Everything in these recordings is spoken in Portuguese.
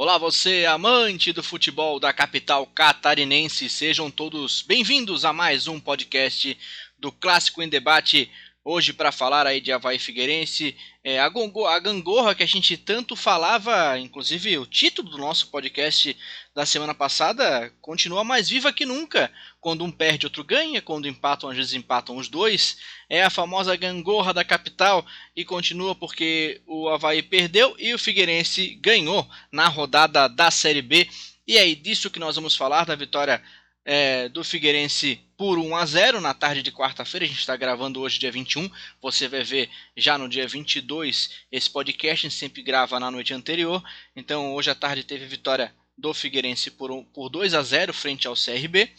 Olá, você amante do futebol da capital catarinense, sejam todos bem-vindos a mais um podcast do Clássico em Debate. Hoje para falar aí de Havaí Figueirense, é, a, a gangorra que a gente tanto falava, inclusive o título do nosso podcast da semana passada continua mais viva que nunca. Quando um perde, outro ganha, quando empatam, às vezes empatam os dois. É a famosa gangorra da capital e continua porque o Havaí perdeu e o Figueirense ganhou na rodada da Série B. E é disso que nós vamos falar, da vitória é, do Figueirense por 1 a 0 na tarde de quarta-feira. A gente está gravando hoje, dia 21. Você vai ver já no dia 22 esse podcast. A gente sempre grava na noite anterior. Então, hoje à tarde teve vitória do Figueirense por, por 2 a 0 frente ao CRB.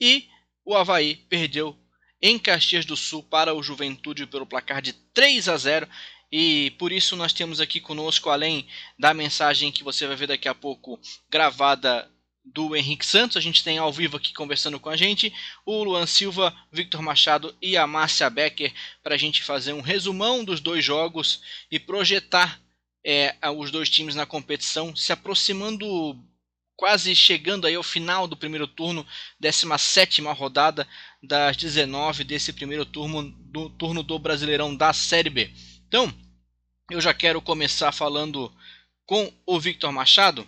E o Havaí perdeu em Caxias do Sul para o Juventude pelo placar de 3 a 0. E por isso nós temos aqui conosco, além da mensagem que você vai ver daqui a pouco gravada do Henrique Santos. A gente tem ao vivo aqui conversando com a gente o Luan Silva, Victor Machado e a Márcia Becker para a gente fazer um resumão dos dois jogos e projetar é, os dois times na competição, se aproximando, quase chegando aí ao final do primeiro turno, 17 rodada das 19 desse primeiro turno do, turno do Brasileirão da Série B. Então, eu já quero começar falando com o Victor Machado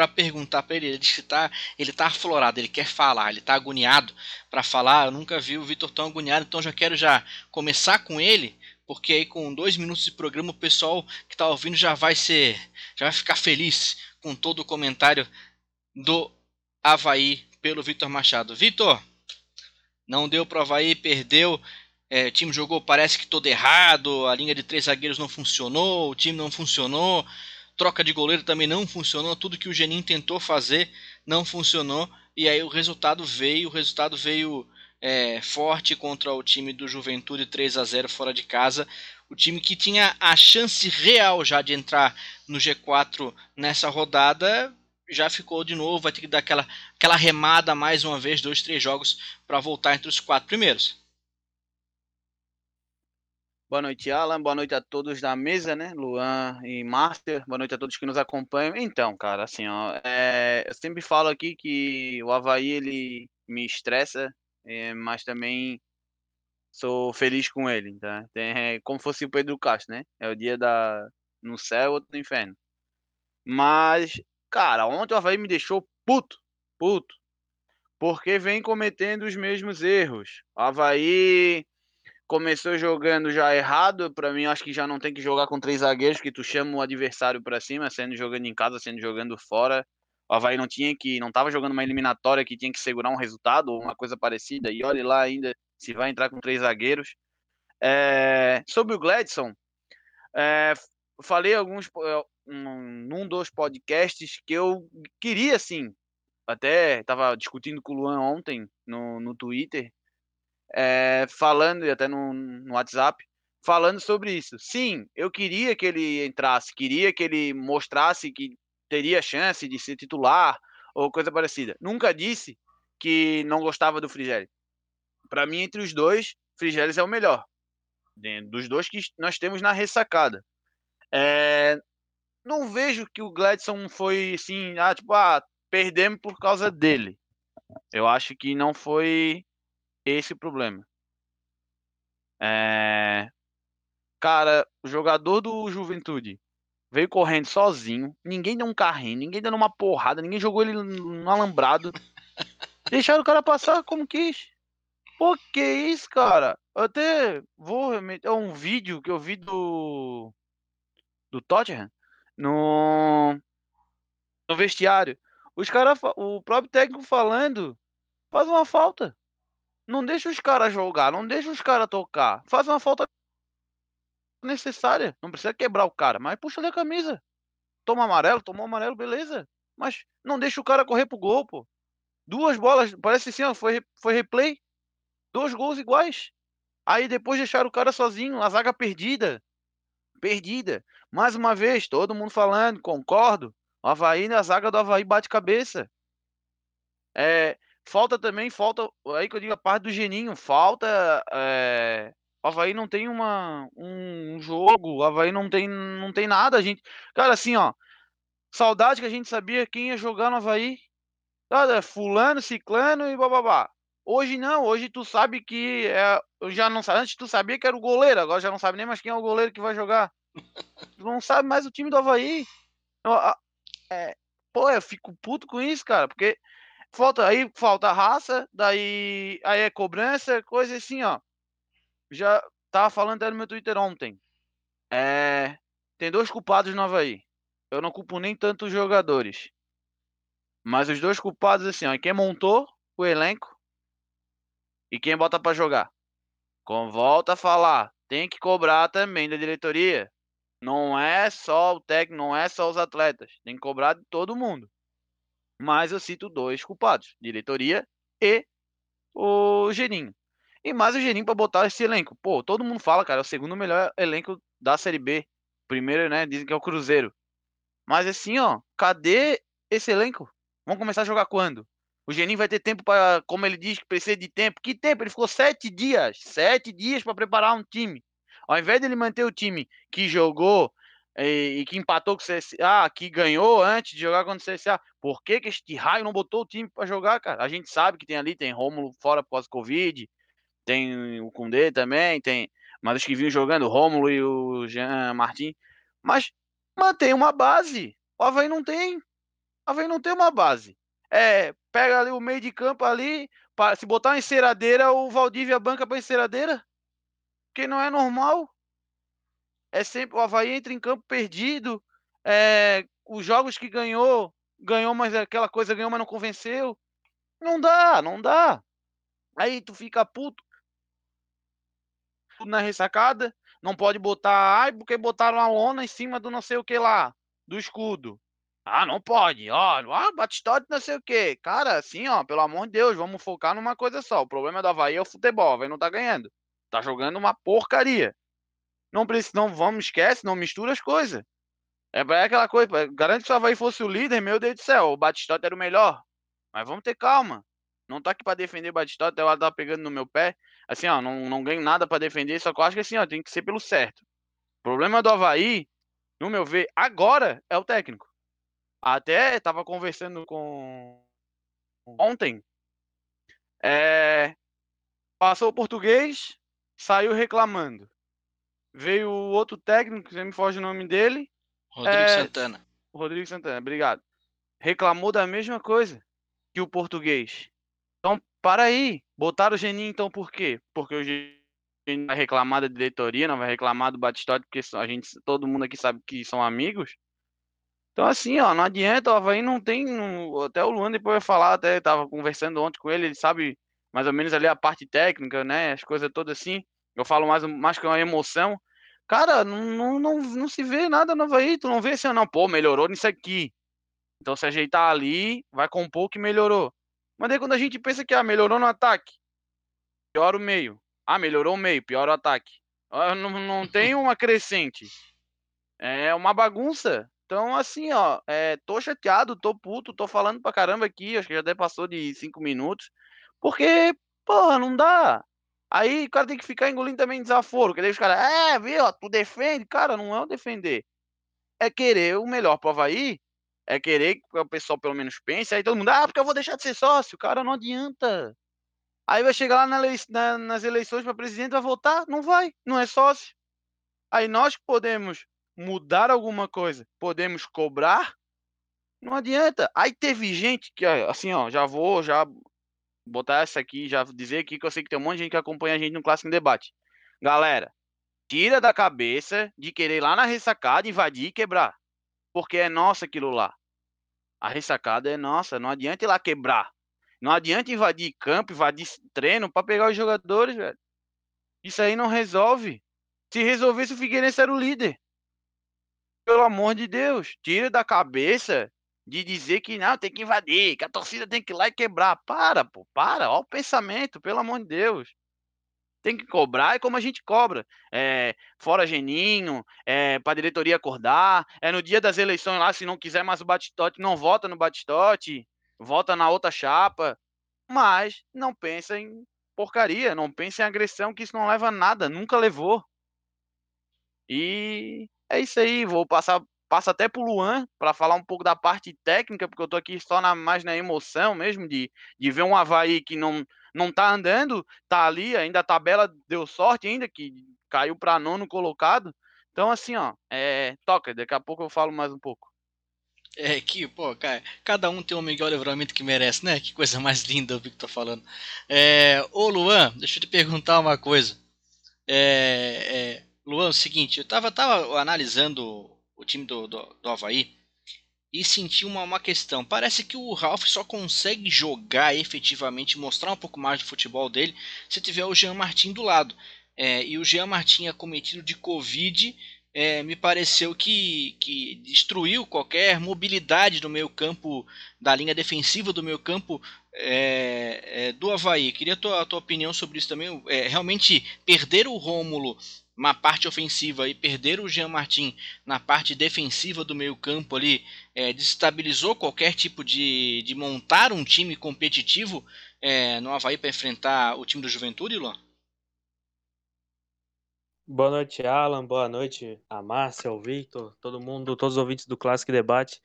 para perguntar para ele. Ele diz que tá, ele tá aflorado, ele quer falar, ele tá agoniado para falar. Eu nunca vi o Vitor tão agoniado, então já quero já começar com ele, porque aí com dois minutos de programa o pessoal que está ouvindo já vai ser, já vai ficar feliz com todo o comentário do Havaí pelo Vitor Machado. Vitor, não deu para o Havaí, perdeu. É, o time jogou, parece que todo errado. A linha de três zagueiros não funcionou, o time não funcionou troca de goleiro também não funcionou, tudo que o Genin tentou fazer não funcionou, e aí o resultado veio, o resultado veio é, forte contra o time do Juventude 3 a 0 fora de casa, o time que tinha a chance real já de entrar no G4 nessa rodada, já ficou de novo, vai ter que dar aquela, aquela remada mais uma vez, dois, três jogos para voltar entre os quatro primeiros. Boa noite, Alan. Boa noite a todos da mesa, né? Luan e Master. Boa noite a todos que nos acompanham. Então, cara, assim, ó, é, eu sempre falo aqui que o Havaí ele me estressa, é, mas também sou feliz com ele, tá? É como fosse o Pedro Castro, né? É o dia da no céu, outro no inferno. Mas, cara, ontem o Havaí me deixou puto, puto, porque vem cometendo os mesmos erros. O Havaí começou jogando já errado, para mim acho que já não tem que jogar com três zagueiros, que tu chama o adversário para cima, sendo jogando em casa, sendo jogando fora. O Havaí não tinha que, não estava jogando uma eliminatória que tinha que segurar um resultado ou uma coisa parecida, e olhe lá ainda se vai entrar com três zagueiros. É, sobre o Gladson, é, falei alguns é, um, num dos podcasts que eu queria sim, até estava discutindo com o Luan ontem no, no Twitter, é, falando, e até no, no WhatsApp, falando sobre isso. Sim, eu queria que ele entrasse, queria que ele mostrasse que teria chance de ser titular ou coisa parecida. Nunca disse que não gostava do Frigério. Para mim, entre os dois, Frigério é o melhor. Dos dois que nós temos na ressacada. É, não vejo que o Gladson foi assim, ah, tipo, ah, perdemos por causa dele. Eu acho que não foi esse problema. É... Cara, o jogador do Juventude veio correndo sozinho, ninguém deu um carrinho, ninguém deu uma porrada, ninguém jogou ele no alambrado. Deixaram o cara passar como quis. Pô, que isso, cara? Eu até vou remeter um vídeo que eu vi do. do Tottenham no. no vestiário. Os caras, o próprio técnico falando, faz uma falta. Não deixa os caras jogar, não deixa os caras tocar. Faz uma falta necessária. Não precisa quebrar o cara, mas puxa ali a camisa. Toma amarelo, tomou amarelo, beleza. Mas não deixa o cara correr pro gol, pô. Duas bolas, parece assim, ó, foi, foi replay. Dois gols iguais. Aí depois deixaram o cara sozinho, a zaga perdida. Perdida. Mais uma vez, todo mundo falando, concordo. O Havaí, a zaga do Havaí bate cabeça. É, Falta também, falta. Aí que eu digo a parte do Geninho, falta. É, o Havaí não tem uma, um jogo, o Havaí não tem, não tem nada, a gente. Cara, assim, ó. Saudade que a gente sabia quem ia jogar no Havaí. Fulano, ciclano e bababá. Hoje não, hoje tu sabe que é, eu já não antes tu sabia que era o goleiro, agora já não sabe nem mais quem é o goleiro que vai jogar. Tu não sabe mais o time do Havaí. É, pô, eu fico puto com isso, cara, porque falta aí falta raça, daí aí é cobrança, coisa assim, ó. Já tava falando até no meu Twitter ontem. É, tem dois culpados no Havaí. Eu não culpo nem tanto os jogadores. Mas os dois culpados, assim, ó, quem montou o elenco e quem bota para jogar. Como volta a falar, tem que cobrar também da diretoria. Não é só o técnico, não é só os atletas. Tem que cobrar de todo mundo. Mas eu cito dois culpados: diretoria e o Geninho. E mais o Geninho para botar esse elenco. Pô, todo mundo fala, cara, é o segundo melhor elenco da Série B. Primeiro, né, dizem que é o Cruzeiro. Mas assim, ó, cadê esse elenco? Vamos começar a jogar quando? O Geninho vai ter tempo para, como ele diz, que precisa de tempo. Que tempo? Ele ficou sete dias, sete dias para preparar um time. Ao invés dele manter o time que jogou e, e, que empatou com o CSA, que ganhou antes de jogar contra o CSA, por que, que este raio não botou o time para jogar, cara? A gente sabe que tem ali, tem Rômulo fora do Covid, tem o Kundê também, tem. Mas os que vinham jogando, o Rômulo e o Jean Martin. Mas mantém uma base. O Havaí não tem. O Havaí não tem uma base. É, pega ali o meio de campo ali, se botar uma enceradeira, o Valdívia banca para enceradeira. Que não é normal. É sempre o Havaí entra em campo perdido. É, os jogos que ganhou, ganhou, mas aquela coisa ganhou, mas não convenceu. Não dá, não dá. Aí tu fica puto na ressacada, não pode botar, ai, porque botaram a lona em cima do não sei o que lá, do escudo. Ah, não pode, ó, ah, Batistote não sei o que. Cara, assim, ó, pelo amor de Deus, vamos focar numa coisa só. O problema do Havaí é o futebol, o Havaí não tá ganhando. Tá jogando uma porcaria. Não precisa, não vamos, esquece, não mistura as coisas. É, é aquela coisa, garante que o Havaí fosse o líder, meu Deus do céu, o Batistote era o melhor. Mas vamos ter calma. Não tá aqui para defender o Batistote, ela tá pegando no meu pé. Assim, ó, não, não ganho nada para defender, só que eu acho que assim, ó, tem que ser pelo certo. O problema do Havaí, no meu ver, agora é o técnico. Até tava conversando com ontem. É... Passou o português, saiu reclamando. Veio o outro técnico, você me foge o nome dele. Rodrigo é... Santana. Rodrigo Santana, obrigado. Reclamou da mesma coisa que o português. Então, para aí. Botaram o Geninho, então, por quê? Porque o Geninho vai reclamar da diretoria, não vai reclamar do Batistote, porque a gente, todo mundo aqui sabe que são amigos. Então, assim, ó, não adianta, o Havaí não tem. Até o Luan depois vai falar, até tava conversando ontem com ele, ele sabe mais ou menos ali a parte técnica, né? As coisas todas assim. Eu falo mais, mais que uma emoção. Cara, não, não, não, se vê nada no Havaí, tu não vê assim, não, pô, melhorou nisso aqui. Então, se ajeitar ali, vai compor que melhorou. Mas daí quando a gente pensa que ah, melhorou no ataque, piora o meio. Ah, melhorou o meio, piora o ataque. Ah, não, não tem uma crescente. É uma bagunça. Então, assim, ó, é, tô chateado, tô puto, tô falando pra caramba aqui, acho que já até passou de cinco minutos, porque, porra, não dá. Aí o cara tem que ficar engolindo também desaforo, que daí os caras, é, viu, tu defende. Cara, não é o defender. É querer o melhor pro Havaí, é querer que o pessoal pelo menos pense, aí todo mundo, ah, porque eu vou deixar de ser sócio. Cara, não adianta. Aí vai chegar lá na lei, na, nas eleições para presidente, vai votar? Não vai, não é sócio. Aí nós podemos mudar alguma coisa, podemos cobrar, não adianta. Aí teve gente que, assim, ó, já vou, já botar essa aqui, já dizer aqui que eu sei que tem um monte de gente que acompanha a gente no Clássico em Debate. Galera, tira da cabeça de querer ir lá na ressacada, invadir e quebrar. Porque é nossa aquilo lá. A ressacada é nossa, não adianta ir lá quebrar. Não adianta invadir campo, invadir treino para pegar os jogadores, velho. Isso aí não resolve. Se resolvesse, o Figueirense era o líder pelo amor de Deus, tira da cabeça de dizer que não, tem que invadir, que a torcida tem que ir lá e quebrar. Para, pô, para, olha o pensamento, pelo amor de Deus. Tem que cobrar, é como a gente cobra. É, fora Geninho, é, para a diretoria acordar. É no dia das eleições lá, se não quiser mais o Batistote, não vota no Batistote, vota na outra chapa. Mas não pensa em porcaria, não pensa em agressão, que isso não leva a nada, nunca levou. E é isso aí, vou passar passa até pro Luan para falar um pouco da parte técnica, porque eu tô aqui só na, mais na emoção mesmo de, de ver um Havaí que não, não tá andando, tá ali, ainda a tabela deu sorte ainda, que caiu para nono colocado. Então, assim, ó, é, toca, daqui a pouco eu falo mais um pouco. É que, pô, cara, cada um tem o melhor livramento que merece, né? Que coisa mais linda o Victor falando. É, ô Luan, deixa eu te perguntar uma coisa. É, é, Luan, é o seguinte, eu tava, tava analisando o time do, do, do Havaí e senti uma, uma questão. Parece que o Ralph só consegue jogar efetivamente, mostrar um pouco mais do futebol dele, se tiver o Jean Martin do lado. É, e o Jean Martin é cometido de Covid é, me pareceu que, que destruiu qualquer mobilidade do meio campo, da linha defensiva do meio campo é, é, do Havaí. Queria a tua, a tua opinião sobre isso também. É, realmente perder o Rômulo na parte ofensiva e perder o Jean Martin na parte defensiva do meio campo ali é, desestabilizou qualquer tipo de, de montar um time competitivo é, no Havaí para enfrentar o time do Juventude, Luan? Boa noite, Alan. Boa noite a Márcia, o Victor, todo mundo, todos os ouvintes do Clássico Debate.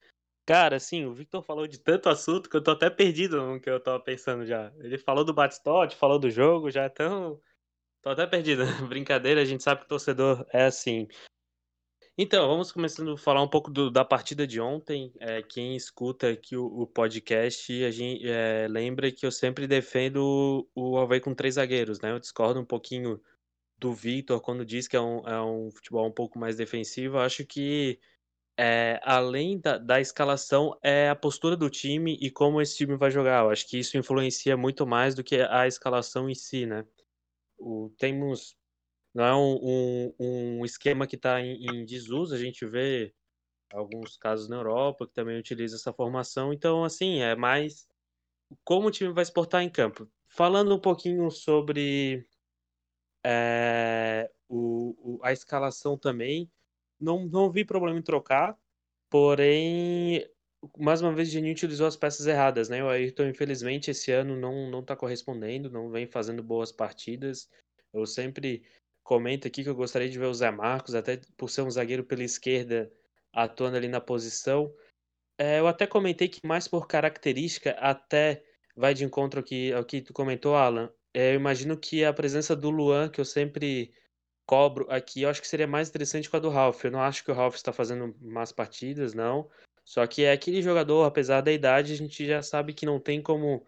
Cara, assim, o Victor falou de tanto assunto que eu tô até perdido no que eu tava pensando já. Ele falou do Batistote, falou do jogo, já tão. Tô até perdido. Brincadeira, a gente sabe que o torcedor é assim. Então, vamos começando a falar um pouco do, da partida de ontem. É, quem escuta aqui o, o podcast, a gente é, lembra que eu sempre defendo o, o Havaí com três zagueiros, né? Eu discordo um pouquinho do Victor quando diz que é um, é um futebol um pouco mais defensivo. Acho que é, além da, da escalação é a postura do time e como esse time vai jogar. Eu acho que isso influencia muito mais do que a escalação em si, né? O, temos não é um, um, um esquema que está em, em, desuso. A gente vê alguns casos na Europa que também utiliza essa formação. Então, assim, é mais como o time vai se portar em campo. Falando um pouquinho sobre é, o, o, a escalação também. Não, não vi problema em trocar, porém, mais uma vez, o Geninho utilizou as peças erradas, né? O Ayrton, infelizmente, esse ano não, não tá correspondendo, não vem fazendo boas partidas. Eu sempre comento aqui que eu gostaria de ver o Zé Marcos, até por ser um zagueiro pela esquerda, atuando ali na posição. É, eu até comentei que mais por característica, até vai de encontro ao que, ao que tu comentou, Alan. É, eu imagino que a presença do Luan, que eu sempre cobro aqui, eu acho que seria mais interessante com a do Ralph. Eu não acho que o Ralph está fazendo más partidas, não. Só que é aquele jogador, apesar da idade, a gente já sabe que não tem como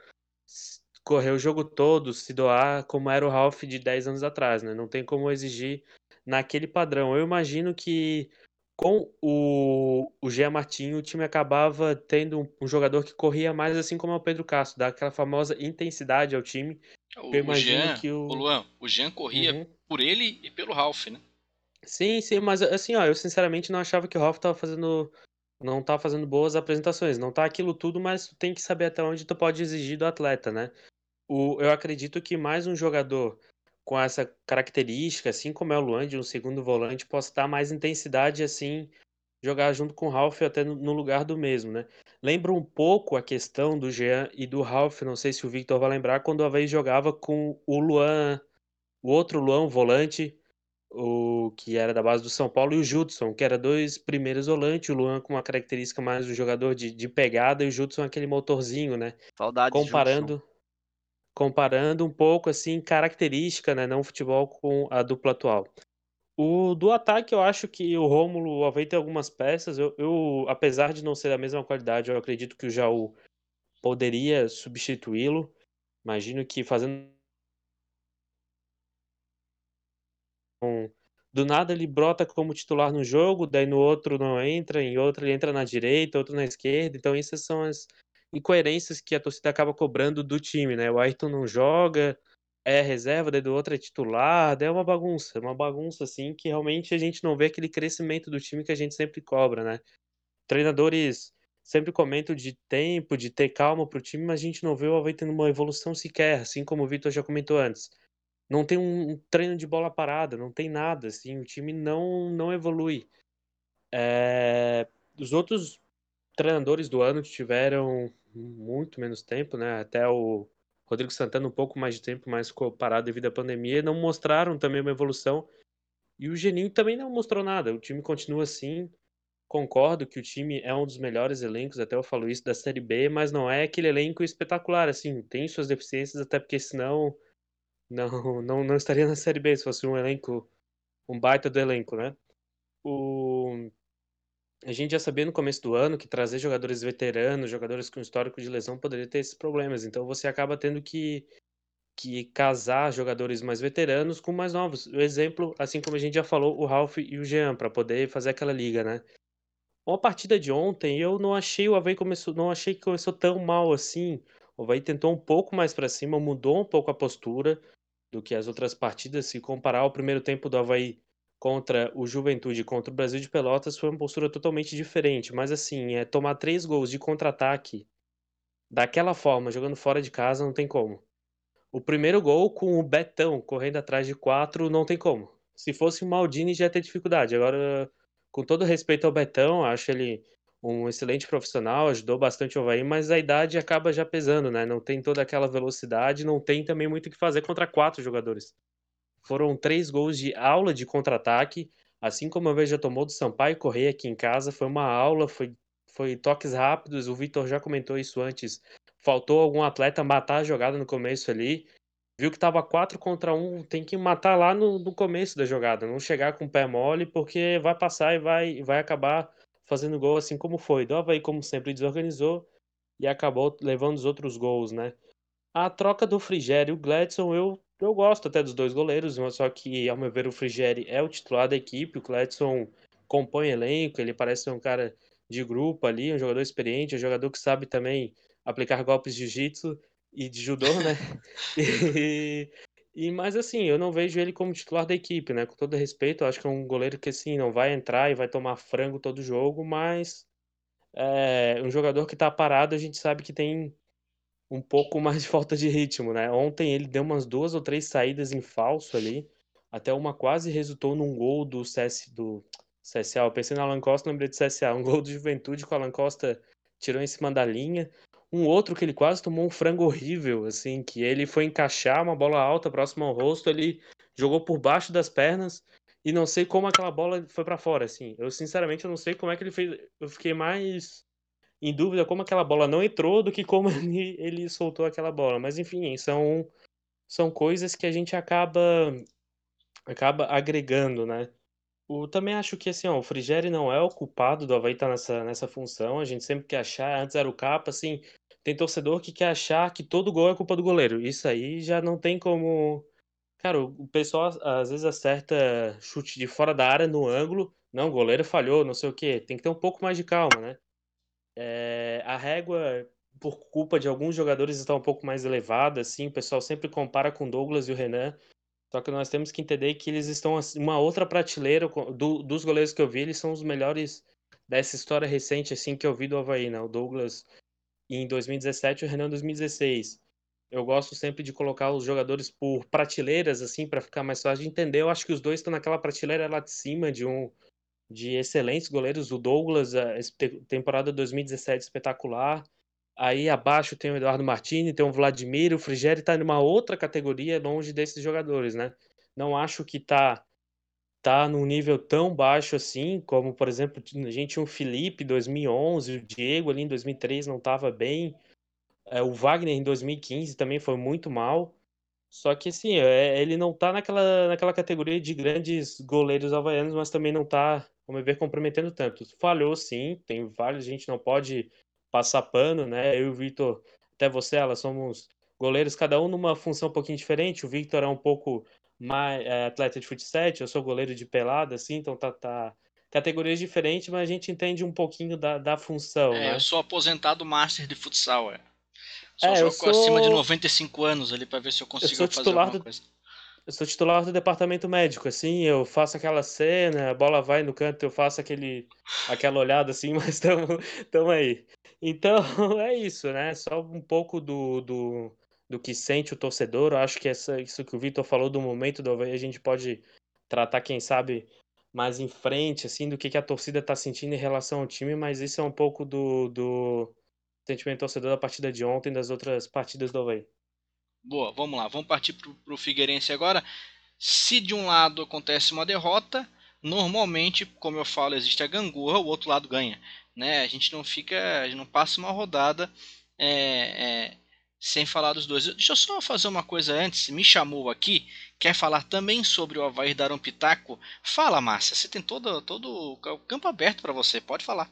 correr o jogo todo, se doar como era o Ralph de 10 anos atrás, né? Não tem como exigir naquele padrão. Eu imagino que com o, o Jean Martinho, o time acabava tendo um, um, jogador que corria mais assim como é o Pedro Castro, dá aquela famosa intensidade ao time. O, eu imagino Jean, que o... o Luan, o Jean corria uhum. por ele e pelo Ralph, né? Sim, sim, mas assim, ó, eu sinceramente não achava que o Ralph tava fazendo não tá fazendo boas apresentações, não tá aquilo tudo, mas tu tem que saber até onde tu pode exigir do atleta, né? O, eu acredito que mais um jogador com essa característica, assim como é o Luan, de um segundo volante, possa dar mais intensidade, assim, jogar junto com o Ralph até no lugar do mesmo, né? Lembra um pouco a questão do Jean e do Ralph, não sei se o Victor vai lembrar, quando o Havaí jogava com o Luan, o outro Luan, o volante, o que era da base do São Paulo, e o Judson, que era dois primeiros volantes, o Luan com uma característica mais do jogador de, de pegada, e o Judson aquele motorzinho, né? Saudade Comparando... Judson comparando um pouco assim característica, né, não futebol com a dupla atual. O do ataque eu acho que o Rômulo Havaí tem algumas peças. Eu, eu, apesar de não ser da mesma qualidade, eu acredito que o Jaú poderia substituí-lo. Imagino que fazendo do nada ele brota como titular no jogo, daí no outro não entra, em outro ele entra na direita, outro na esquerda. Então essas são as incoerências que a torcida acaba cobrando do time, né? O Ayrton não joga, é reserva, daí do outro é titular, daí é uma bagunça, uma bagunça assim que realmente a gente não vê aquele crescimento do time que a gente sempre cobra, né? Treinadores sempre comentam de tempo, de ter calma pro time, mas a gente não vê o Havaí tendo uma evolução sequer, assim como o Vitor já comentou antes. Não tem um treino de bola parada, não tem nada, assim, o time não, não evolui. É... Os outros treinadores do ano tiveram muito menos tempo, né? Até o Rodrigo Santana um pouco mais de tempo, mas ficou parado devido à pandemia, não mostraram também uma evolução. E o Geninho também não mostrou nada. O time continua assim. concordo que o time é um dos melhores elencos, até eu falo isso, da Série B, mas não é aquele elenco espetacular, assim, tem suas deficiências, até porque senão não, não, não estaria na Série B se fosse um elenco, um baita do elenco, né? O... A gente já sabia no começo do ano que trazer jogadores veteranos, jogadores com histórico de lesão, poderia ter esses problemas, então você acaba tendo que que casar jogadores mais veteranos com mais novos. O exemplo, assim como a gente já falou, o Ralph e o Jean, para poder fazer aquela liga, né? Uma partida de ontem, eu não achei o Havaí começou, não achei que começou tão mal assim. O Havaí tentou um pouco mais para cima, mudou um pouco a postura do que as outras partidas. Se comparar o primeiro tempo do Havaí contra o Juventude, contra o Brasil de Pelotas, foi uma postura totalmente diferente. Mas assim, é tomar três gols de contra-ataque daquela forma, jogando fora de casa, não tem como. O primeiro gol com o Betão correndo atrás de quatro, não tem como. Se fosse o Maldini, já ia ter dificuldade. Agora, com todo respeito ao Betão, acho ele um excelente profissional, ajudou bastante o Havaí, mas a idade acaba já pesando, né? Não tem toda aquela velocidade, não tem também muito o que fazer contra quatro jogadores. Foram três gols de aula de contra-ataque, assim como a vez já tomou do Sampaio Correia aqui em casa, foi uma aula, foi, foi toques rápidos, o Vitor já comentou isso antes, faltou algum atleta matar a jogada no começo ali. Viu que tava 4 contra 1, tem que matar lá no, no começo da jogada, não chegar com o pé mole, porque vai passar e vai, vai acabar fazendo gol assim como foi. Do Havaí, como sempre, desorganizou e acabou levando os outros gols, né? A troca do Frigério e o Gladson, eu, eu gosto até dos dois goleiros, só que, ao meu ver, o Frigério é o titular da equipe, o Gladson compõe elenco, ele parece ser um cara de grupo ali, um jogador experiente, um jogador que sabe também aplicar golpes de jiu-jitsu e de judô, né? e, e, mas assim, eu não vejo ele como titular da equipe, né? Com todo respeito, eu acho que é um goleiro que assim, não vai entrar e vai tomar frango todo jogo, mas é, um jogador que tá parado, a gente sabe que tem um pouco mais de falta de ritmo, né? Ontem ele deu umas duas ou três saídas em falso ali, até uma quase resultou num gol do CS do CSA. Eu pensei no Alan Costa, lembrei do CSA, um gol do Juventude com o Alan Costa tirou em cima da linha. Um outro que ele quase tomou um frango horrível, assim, que ele foi encaixar uma bola alta próxima ao rosto, ele jogou por baixo das pernas e não sei como aquela bola foi para fora, assim. Eu sinceramente eu não sei como é que ele fez. Eu fiquei mais em dúvida como aquela bola não entrou do que como ele, ele soltou aquela bola. Mas enfim, são são coisas que a gente acaba acaba agregando, né? O, também acho que assim, ó, o Frigeri não é o culpado do Havaí estar tá nessa, nessa função. A gente sempre quer achar, antes era o capa, assim, tem torcedor que quer achar que todo gol é culpa do goleiro. Isso aí já não tem como. Cara, o pessoal às vezes acerta chute de fora da área no ângulo. Não, o goleiro falhou, não sei o quê. Tem que ter um pouco mais de calma, né? É, a régua, por culpa de alguns jogadores, está um pouco mais elevada, assim. O pessoal sempre compara com Douglas e o Renan. Só que nós temos que entender que eles estão assim, uma outra prateleira do, dos goleiros que eu vi, eles são os melhores dessa história recente assim que eu vi do Havaí, né? O Douglas em 2017 e o Renan em 2016. Eu gosto sempre de colocar os jogadores por prateleiras assim para ficar mais fácil de entender. Eu acho que os dois estão naquela prateleira lá de cima de um de excelentes goleiros. O Douglas, a temporada 2017 espetacular. Aí abaixo tem o Eduardo Martini, tem o Vladimir, o Frigeri está numa outra categoria longe desses jogadores, né? Não acho que tá tá num nível tão baixo assim, como por exemplo, a gente tinha o Felipe em 2011, o Diego ali em 2003 não estava bem, é, o Wagner em 2015 também foi muito mal. Só que assim, é, ele não tá naquela, naquela categoria de grandes goleiros havaianos, mas também não tá, como ver, comprometendo tanto. Falhou sim, tem vários, a gente não pode passar pano, né? Eu e o Victor, até você, elas somos goleiros, cada um numa função um pouquinho diferente. O Victor é um pouco mais é, atleta de futsal, eu sou goleiro de pelada, assim, então tá, tá categorias diferentes, mas a gente entende um pouquinho da, da função. É, né? eu sou aposentado master de futsal, é. Só é, jogo sou... acima de 95 anos ali para ver se eu consigo eu fazer alguma do... coisa. Eu sou titular do departamento médico, assim, eu faço aquela cena, a bola vai no canto, eu faço aquele, aquela olhada assim, mas estamos aí. Então, é isso, né? Só um pouco do, do, do que sente o torcedor. Eu acho que essa, isso que o Vitor falou do momento do Havaí, a gente pode tratar, quem sabe, mais em frente, assim, do que, que a torcida está sentindo em relação ao time, mas isso é um pouco do, do sentimento torcedor da partida de ontem das outras partidas do Havaí. Boa, vamos lá, vamos partir para o Figueirense agora. Se de um lado acontece uma derrota, normalmente, como eu falo, existe a gangorra, o outro lado ganha. Né? A gente não fica, a gente não passa uma rodada é, é, sem falar dos dois. Deixa eu só fazer uma coisa antes. Me chamou aqui, quer falar também sobre o Havaí dar um pitaco? Fala, Márcia. Você tem todo, todo o campo aberto para você. Pode falar.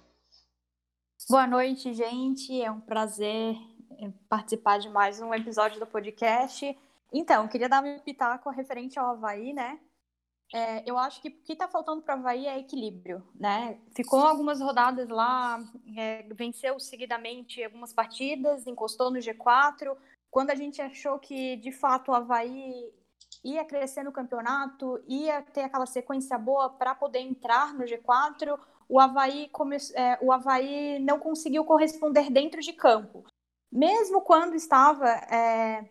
Boa noite, gente. É um prazer é, participar de mais um episódio do podcast. Então, queria dar um pitaco referente ao Havaí, né? É, eu acho que o que está faltando para o Havaí é equilíbrio, né? Ficou algumas rodadas lá, é, venceu seguidamente algumas partidas, encostou no G4. Quando a gente achou que, de fato, o Havaí ia crescer no campeonato, ia ter aquela sequência boa para poder entrar no G4, o Havaí, come... É, o Havaí não conseguiu corresponder dentro de campo. Mesmo quando estava é,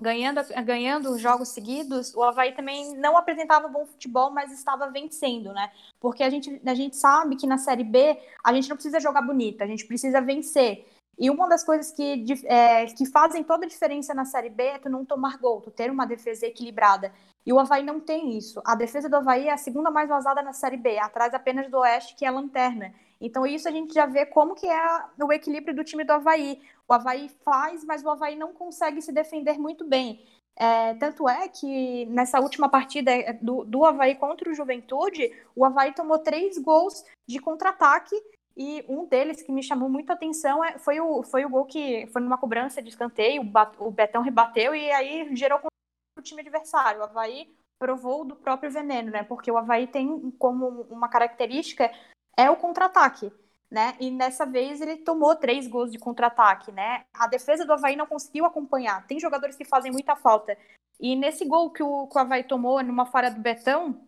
ganhando, ganhando jogos seguidos, o Havaí também não apresentava bom futebol, mas estava vencendo, né? Porque a gente, a gente sabe que na Série B a gente não precisa jogar bonito, a gente precisa vencer. E uma das coisas que, é, que fazem toda a diferença na Série B é tu não tomar gol, tu ter uma defesa equilibrada. E o Havaí não tem isso. A defesa do Havaí é a segunda mais vazada na Série B, atrás apenas do Oeste, que é a lanterna. Então, isso a gente já vê como que é o equilíbrio do time do Havaí. O Havaí faz, mas o Havaí não consegue se defender muito bem. É, tanto é que nessa última partida é, do, do Havaí contra o Juventude, o Havaí tomou três gols de contra-ataque e um deles que me chamou muito a atenção é, foi, o, foi o gol que foi numa cobrança de escanteio, o, Betão rebateu e aí gerou o time adversário. O Havaí provou do próprio veneno, né? Porque o Havaí tem como uma característica é o contra-ataque, né? E nessa vez ele tomou três gols de contra-ataque, né? A defesa do Havaí não conseguiu acompanhar. Tem jogadores que fazem muita falta. E nesse gol que o, que o Havaí tomou numa falha do Betão,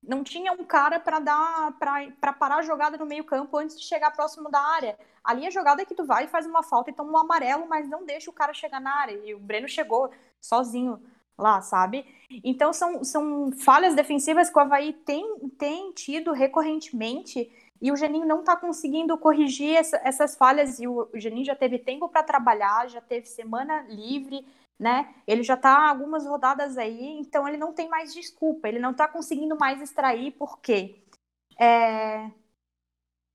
não tinha um cara para dar para parar a jogada no meio-campo antes de chegar próximo da área. Ali a jogada é que tu vai e faz uma falta e toma um amarelo, mas não deixa o cara chegar na área. E o Breno chegou sozinho lá, sabe? Então são, são falhas defensivas que o Havaí tem, tem tido recorrentemente e o Geninho não está conseguindo corrigir essa, essas falhas. E o, o Geninho já teve tempo para trabalhar, já teve semana livre, né? Ele já está algumas rodadas aí, então ele não tem mais desculpa, ele não está conseguindo mais extrair, por quê? É,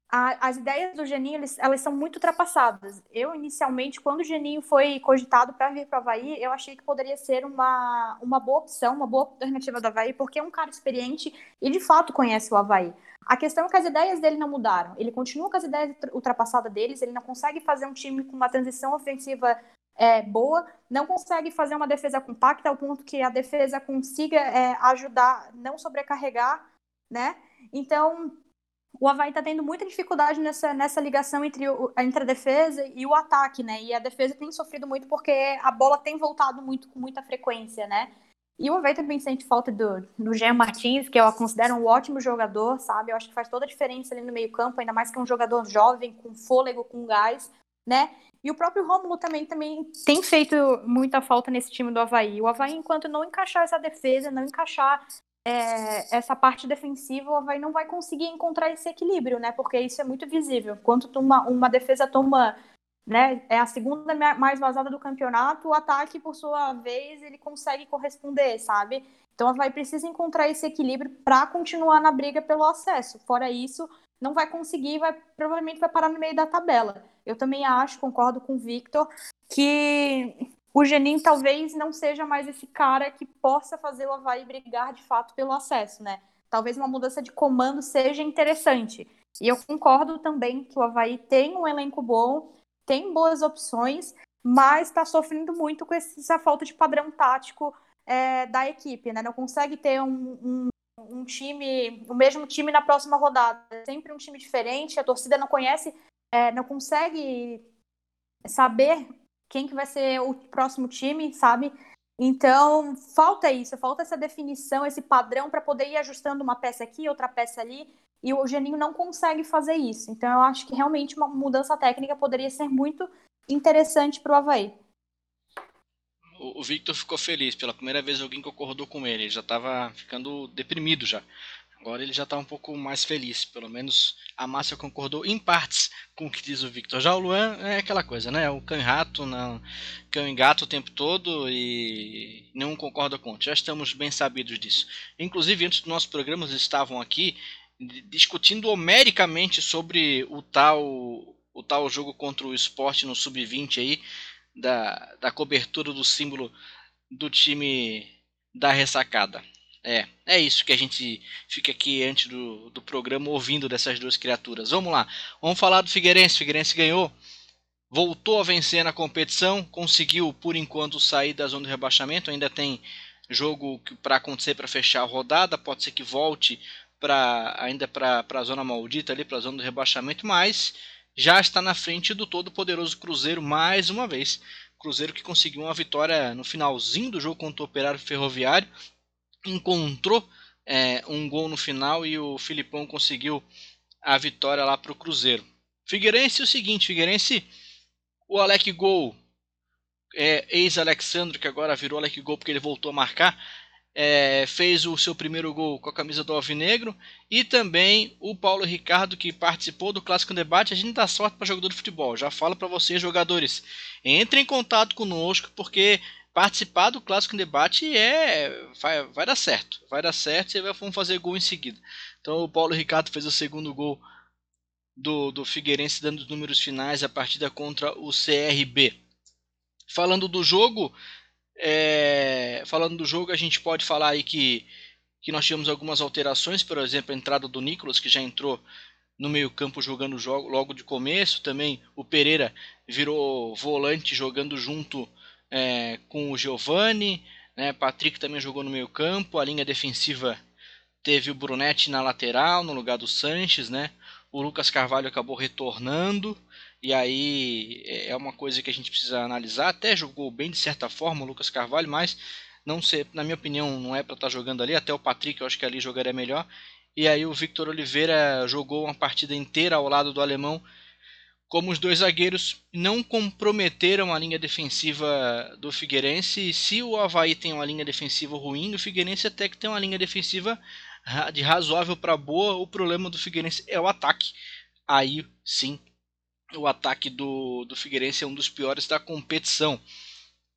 a, as ideias do Geninho, eles, elas são muito ultrapassadas. Eu, inicialmente, quando o Geninho foi cogitado para vir para o Havaí, eu achei que poderia ser uma, uma boa opção, uma boa alternativa do Havaí, porque é um cara experiente e, de fato, conhece o Havaí. A questão é que as ideias dele não mudaram. Ele continua com as ideias ultrapassadas deles, ele não consegue fazer um time com uma transição ofensiva é, boa, não consegue fazer uma defesa compacta ao ponto que a defesa consiga é, ajudar, não sobrecarregar, né? Então, o Havaí está tendo muita dificuldade nessa, nessa ligação entre, o, entre a defesa e o ataque, né? E a defesa tem sofrido muito porque a bola tem voltado muito com muita frequência, né? E o Havaí também sente falta do, do Jean Martins, que eu considero um ótimo jogador, sabe? Eu acho que faz toda a diferença ali no meio-campo, ainda mais que é um jogador jovem, com fôlego, com gás, né? E o próprio Rômulo também, também tem feito muita falta nesse time do Havaí. O Havaí, enquanto não encaixar essa defesa, não encaixar é, essa parte defensiva, o Havaí não vai conseguir encontrar esse equilíbrio, né? Porque isso é muito visível. Quando uma, uma defesa toma, né, é a segunda mais vazada do campeonato, o ataque, por sua vez, ele consegue corresponder, sabe? Então o Havaí precisa encontrar esse equilíbrio para continuar na briga pelo acesso. Fora isso, não vai conseguir, vai provavelmente vai parar no meio da tabela. Eu também acho, concordo com o Victor, que o Geninho talvez não seja mais esse cara que possa fazer o Havaí brigar de fato pelo acesso, né? Talvez uma mudança de comando seja interessante. E eu concordo também que o Havaí tem um elenco bom, tem boas opções, mas está sofrendo muito com essa falta de padrão tático é, da equipe, né? Não consegue ter um, um, um, time, o mesmo time na próxima rodada. É sempre um time diferente, a torcida não conhece, é, não consegue saber quem que vai ser o próximo time, sabe? Então, falta isso, falta essa definição, esse padrão para poder ir ajustando uma peça aqui, outra peça ali, e o Geninho não consegue fazer isso. Então, eu acho que realmente uma mudança técnica poderia ser muito interessante para o Havaí. O Victor ficou feliz, pela primeira vez alguém concordou com ele, ele já estava ficando deprimido já. Agora ele já está um pouco mais feliz. Pelo menos a Márcia concordou em partes com o que diz o Victor. Já o Luan é aquela coisa, né? O cão-rato, cão e gato o tempo todo e nenhum concorda com. Já estamos bem sabidos disso. Inclusive, antes do nosso programa, estavam aqui discutindo homericamente sobre o tal, o tal jogo contra o esporte no Sub-20 aí, da, da cobertura do símbolo do time da ressacada. É, é isso que a gente fica aqui antes do, do programa ouvindo dessas duas criaturas. Vamos lá, vamos falar do Figueirense. Figueirense ganhou, voltou a vencer na competição, conseguiu por enquanto sair da zona de rebaixamento. Ainda tem jogo para acontecer para fechar a rodada. Pode ser que volte para ainda para a zona maldita ali, para a zona do rebaixamento, mas já está na frente do todo poderoso Cruzeiro mais uma vez. Cruzeiro que conseguiu uma vitória no finalzinho do jogo contra o Operário Ferroviário encontrou é, um gol no final e o Filipão conseguiu a vitória lá para o Cruzeiro. Figueirense, o seguinte, Figueirense, o Alec Gol, é, ex-Alexandre, que agora virou Alec Gol porque ele voltou a marcar, é, fez o seu primeiro gol com a camisa do Alvinegro e também o Paulo Ricardo que participou do Clássico Debate. A gente dá sorte para jogador de futebol. Já falo para vocês, jogadores, entrem em contato conosco porque participar do Clássico Debate é vai, vai dar certo. Vai dar certo e vamos fazer gol em seguida. Então o Paulo Ricardo fez o segundo gol do, do Figueirense, dando os números finais a partida contra o CRB. Falando do jogo, é, falando do jogo, a gente pode falar aí que, que nós tivemos algumas alterações, por exemplo, a entrada do Nicolas, que já entrou no meio-campo jogando jogo logo de começo. Também o Pereira virou volante jogando junto é, com o Giovani, né? Patrick também jogou no meio campo, a linha defensiva teve o Brunetti na lateral, no lugar do Sanches, né? O Lucas Carvalho acabou retornando, e aí é, é uma coisa que a gente precisa analisar. Até jogou bem de certa forma o Lucas Carvalho, mas não sei, na minha opinião, não é para estar tá jogando ali. Até o Patrick, eu acho que ali jogaria melhor. E aí o Victor Oliveira jogou uma partida inteira ao lado do alemão como os dois zagueiros não comprometeram a linha defensiva do Figueirense. Se o Havaí tem uma linha defensiva ruim, o Figueirense até que tem uma linha defensiva de razoável para boa. O problema do Figueirense é o ataque. Aí sim, o ataque do, do Figueirense é um dos piores da competição.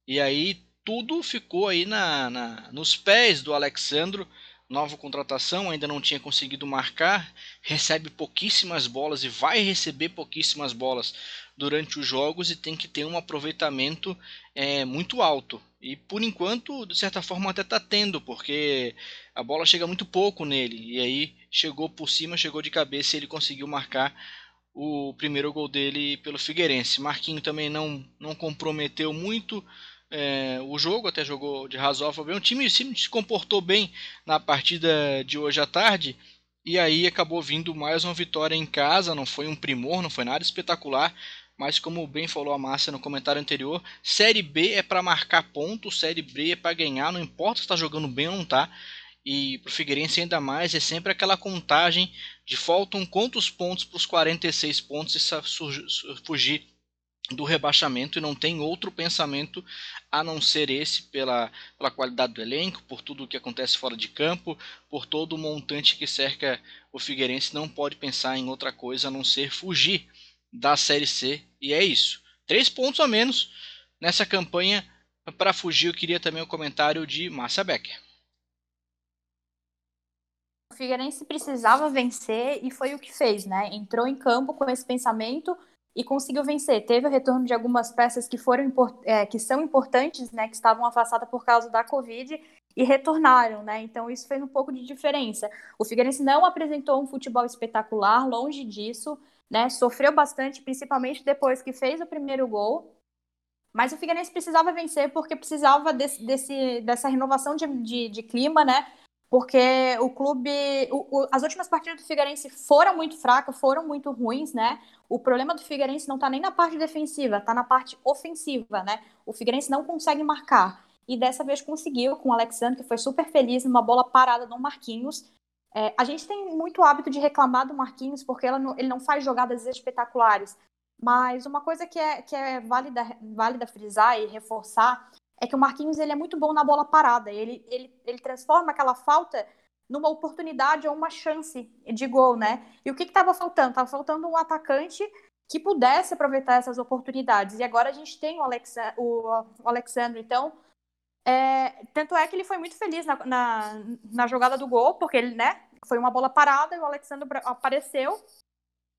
E aí tudo ficou aí na, na nos pés do Alexandro nova contratação, ainda não tinha conseguido marcar, recebe pouquíssimas bolas e vai receber pouquíssimas bolas durante os jogos e tem que ter um aproveitamento é, muito alto. E por enquanto, de certa forma, até está tendo, porque a bola chega muito pouco nele. E aí chegou por cima, chegou de cabeça e ele conseguiu marcar o primeiro gol dele pelo Figueirense. Marquinho também não, não comprometeu muito é, o jogo, até jogou de razoável bem. O time, se comportou bem na partida de hoje à tarde. E aí acabou vindo mais uma vitória em casa. Não foi um primor, não foi nada espetacular. Mas como bem falou a Márcia no comentário anterior, Série B é para marcar pontos, Série B é para ganhar, não importa se está jogando bem ou não está. E para o Figueirense ainda mais, é sempre aquela contagem de faltam quantos pontos para os 46 pontos e fugir do rebaixamento e não tem outro pensamento a não ser esse pela, pela qualidade do elenco, por tudo o que acontece fora de campo, por todo o montante que cerca o Figueirense, não pode pensar em outra coisa a não ser fugir da Série C e é isso. Três pontos a menos nessa campanha para fugir. Eu queria também o comentário de Márcia Becker. Figueirense precisava vencer e foi o que fez, né? Entrou em campo com esse pensamento e conseguiu vencer. Teve o retorno de algumas peças que foram é, que são importantes, né, que estavam afastadas por causa da Covid e retornaram, né? Então isso fez um pouco de diferença. O Figueirense não apresentou um futebol espetacular, longe disso, né? Sofreu bastante, principalmente depois que fez o primeiro gol. Mas o Figueirense precisava vencer porque precisava desse, desse dessa renovação de, de, de clima, né? Porque o clube, o, o, as últimas partidas do Figueirense foram muito fracas, foram muito ruins, né? O problema do Figueirense não está nem na parte defensiva, está na parte ofensiva, né? O Figueirense não consegue marcar. E dessa vez conseguiu com o Alexandre, que foi super feliz numa bola parada do Marquinhos. É, a gente tem muito hábito de reclamar do Marquinhos porque não, ele não faz jogadas espetaculares. Mas uma coisa que é, que é válida, válida frisar e reforçar é que o Marquinhos ele é muito bom na bola parada. Ele, ele, ele transforma aquela falta numa oportunidade ou uma chance de gol, né? E o que estava faltando? Estava faltando um atacante que pudesse aproveitar essas oportunidades. E agora a gente tem o, Alexa, o, o Alexandre. Então, é, tanto é que ele foi muito feliz na, na, na, jogada do gol, porque ele, né, foi uma bola parada e o Alexandre apareceu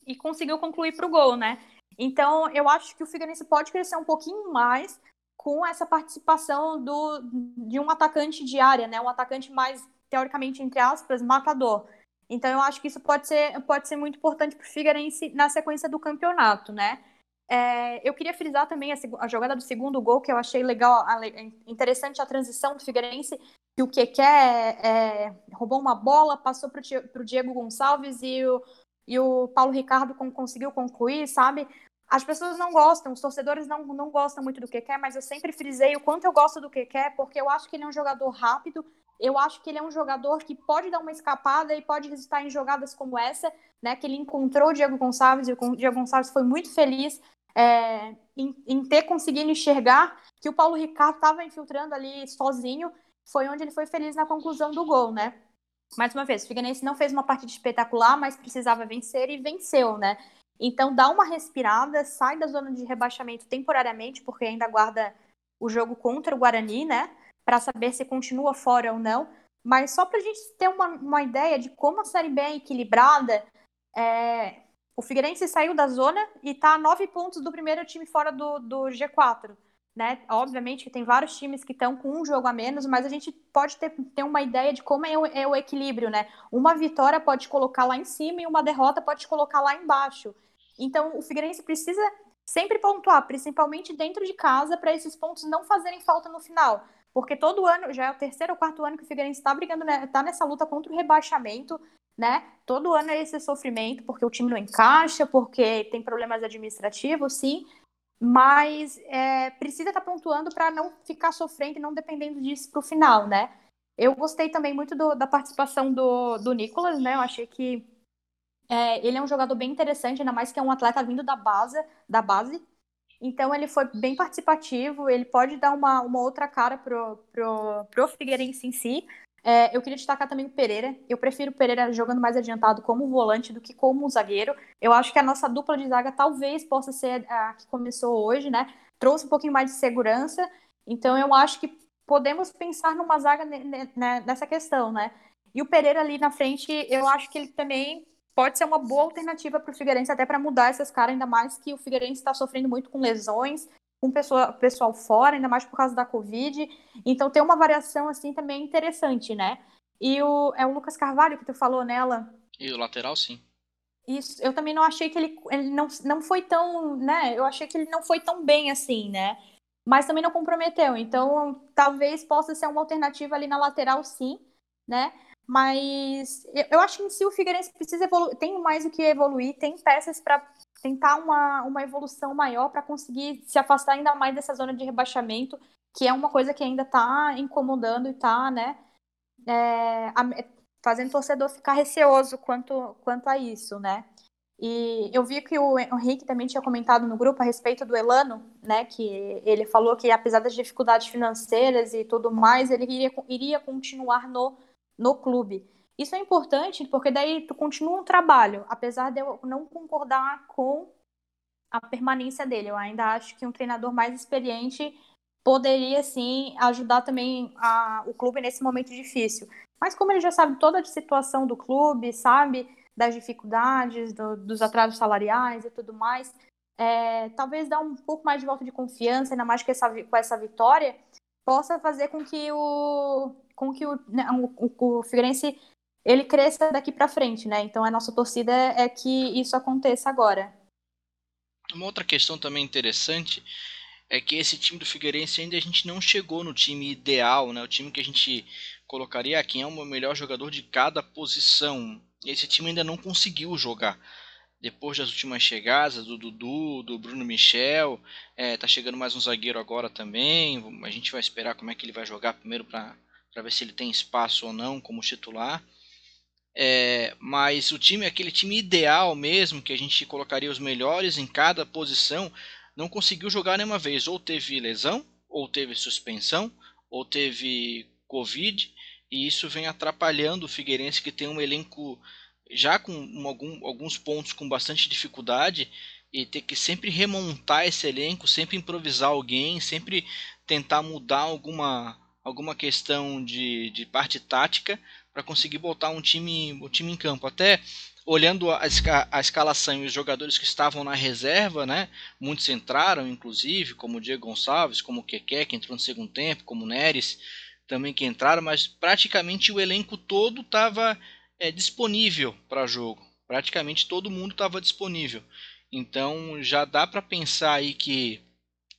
e conseguiu concluir para o gol, né? Então, eu acho que o Figueirense pode crescer um pouquinho mais com essa participação do, de um atacante de área, né? Um atacante mais, teoricamente, entre aspas, matador. Então, eu acho que isso pode ser, pode ser muito importante para o Figueirense na sequência do campeonato, né? É, eu queria frisar também a, a, jogada do segundo gol, que eu achei legal, a, interessante a transição do Figueirense, que o Keké é, é, roubou uma bola, passou para o Diego Gonçalves e o, e o Paulo Ricardo conseguiu concluir, sabe? As pessoas não gostam, os torcedores não, não gostam muito do Keké, mas eu sempre frisei o quanto eu gosto do Keké, porque eu acho que ele é um jogador rápido, eu acho que ele é um jogador que pode dar uma escapada e pode resultar em jogadas como essa, né? Que ele encontrou o Diego Gonçalves e o Diego Gonçalves foi muito feliz é, em, em, ter conseguido enxergar que o Paulo Ricardo estava infiltrando ali sozinho, foi onde ele foi feliz na conclusão do gol, né? mais uma vez, o Figueirense não fez uma partida espetacular, mas precisava vencer e venceu, né? Então dá uma respirada, sai da zona de rebaixamento temporariamente, porque ainda guarda o jogo contra o Guarani, né? Para saber se continua fora ou não. Mas só para a gente ter uma, uma ideia de como a Série B é equilibrada, é... o Figueirense saiu da zona e está a nove pontos do primeiro time fora do, do G4 né? Obviamente que tem vários times que estão com um jogo a menos, mas a gente pode ter, ter uma ideia de como é o, é o equilíbrio, né? Uma vitória pode colocar lá em cima e uma derrota pode colocar lá embaixo. Então, o Figueirense precisa sempre pontuar, principalmente dentro de casa, para esses pontos não fazerem falta no final. Porque todo ano, já é o terceiro ou quarto ano que o Figueirense está brigando, né, tá nessa luta contra o rebaixamento, né? Todo ano é esse sofrimento, porque o time não encaixa, porque tem problemas administrativos, sim, mas é, precisa estar tá pontuando para não ficar sofrendo e não dependendo disso para o final, né? Eu gostei também muito do, da participação do, do Nicolas, né? Eu achei que é, ele é um jogador bem interessante, ainda mais que é um atleta vindo da base, da base. Então ele foi bem participativo, ele pode dar uma, uma outra cara pro, pro, pro Figueirense em si. É, eu queria destacar também o Pereira. Eu prefiro o Pereira jogando mais adiantado como volante do que como zagueiro. Eu acho que a nossa dupla de zaga talvez possa ser a que começou hoje, né? Trouxe um pouquinho mais de segurança. Então eu acho que podemos pensar numa zaga nessa questão, né? E o Pereira ali na frente, eu acho que ele também pode ser uma boa alternativa para o Figueirense, até para mudar essas caras, ainda mais que o Figueirense está sofrendo muito com lesões com pessoa, pessoal fora, ainda mais por causa da Covid. Então tem uma variação assim também interessante, né? E o, é o Lucas Carvalho que tu falou nela. E o lateral, sim. Isso, eu também não achei que ele, ele não, não foi tão, né? Eu achei que ele não foi tão bem assim, né? Mas também não comprometeu. Então, talvez possa ser uma alternativa ali na lateral, sim, né? Mas eu acho que em si o Figueirense precisa evoluir, tem mais o que evoluir, tem peças para tentar uma, uma evolução maior para conseguir se afastar ainda mais dessa zona de rebaixamento, que é uma coisa que ainda está incomodando e está, né, é, fazendo o torcedor ficar receoso quanto, quanto a isso, né. E eu vi que o Henrique também tinha comentado no grupo a respeito do Elano, né, que ele falou que apesar das dificuldades financeiras e tudo mais, ele iria, iria continuar no, no clube. Isso é importante porque daí tu continua um trabalho, apesar de eu não concordar com a permanência dele. Eu ainda acho que um treinador mais experiente poderia sim ajudar também a, o clube nesse momento difícil. Mas como ele já sabe toda a situação do clube, sabe das dificuldades, do, dos atrasos salariais e tudo mais, é, talvez dar um pouco mais de volta de confiança, ainda mais que essa, com essa vitória, possa fazer com que o, com que o, né, o, o Figueirense ele cresça daqui para frente, né? Então a nossa torcida é que isso aconteça agora. Uma outra questão também interessante é que esse time do Figueirense ainda a gente não chegou no time ideal, né? O time que a gente colocaria quem é o melhor jogador de cada posição. Esse time ainda não conseguiu jogar. Depois das últimas chegadas do Dudu, do Bruno Michel, é, tá chegando mais um zagueiro agora também. A gente vai esperar como é que ele vai jogar primeiro para ver se ele tem espaço ou não como titular. É, mas o time, aquele time ideal mesmo, que a gente colocaria os melhores em cada posição, não conseguiu jogar nenhuma vez. Ou teve lesão, ou teve suspensão, ou teve Covid. e isso vem atrapalhando o Figueirense que tem um elenco já com algum, alguns pontos com bastante dificuldade e ter que sempre remontar esse elenco, sempre improvisar alguém, sempre tentar mudar alguma, alguma questão de, de parte tática para conseguir botar um time, um time em campo. Até olhando a, a, escalação e os jogadores que estavam na reserva, né? Muitos entraram, inclusive, como o Diego Gonçalves, como o Keke, que entrou no segundo tempo, como o Neres, também que entraram, mas praticamente o elenco todo estava é, disponível para jogo. Praticamente todo mundo estava disponível. Então já dá para pensar aí que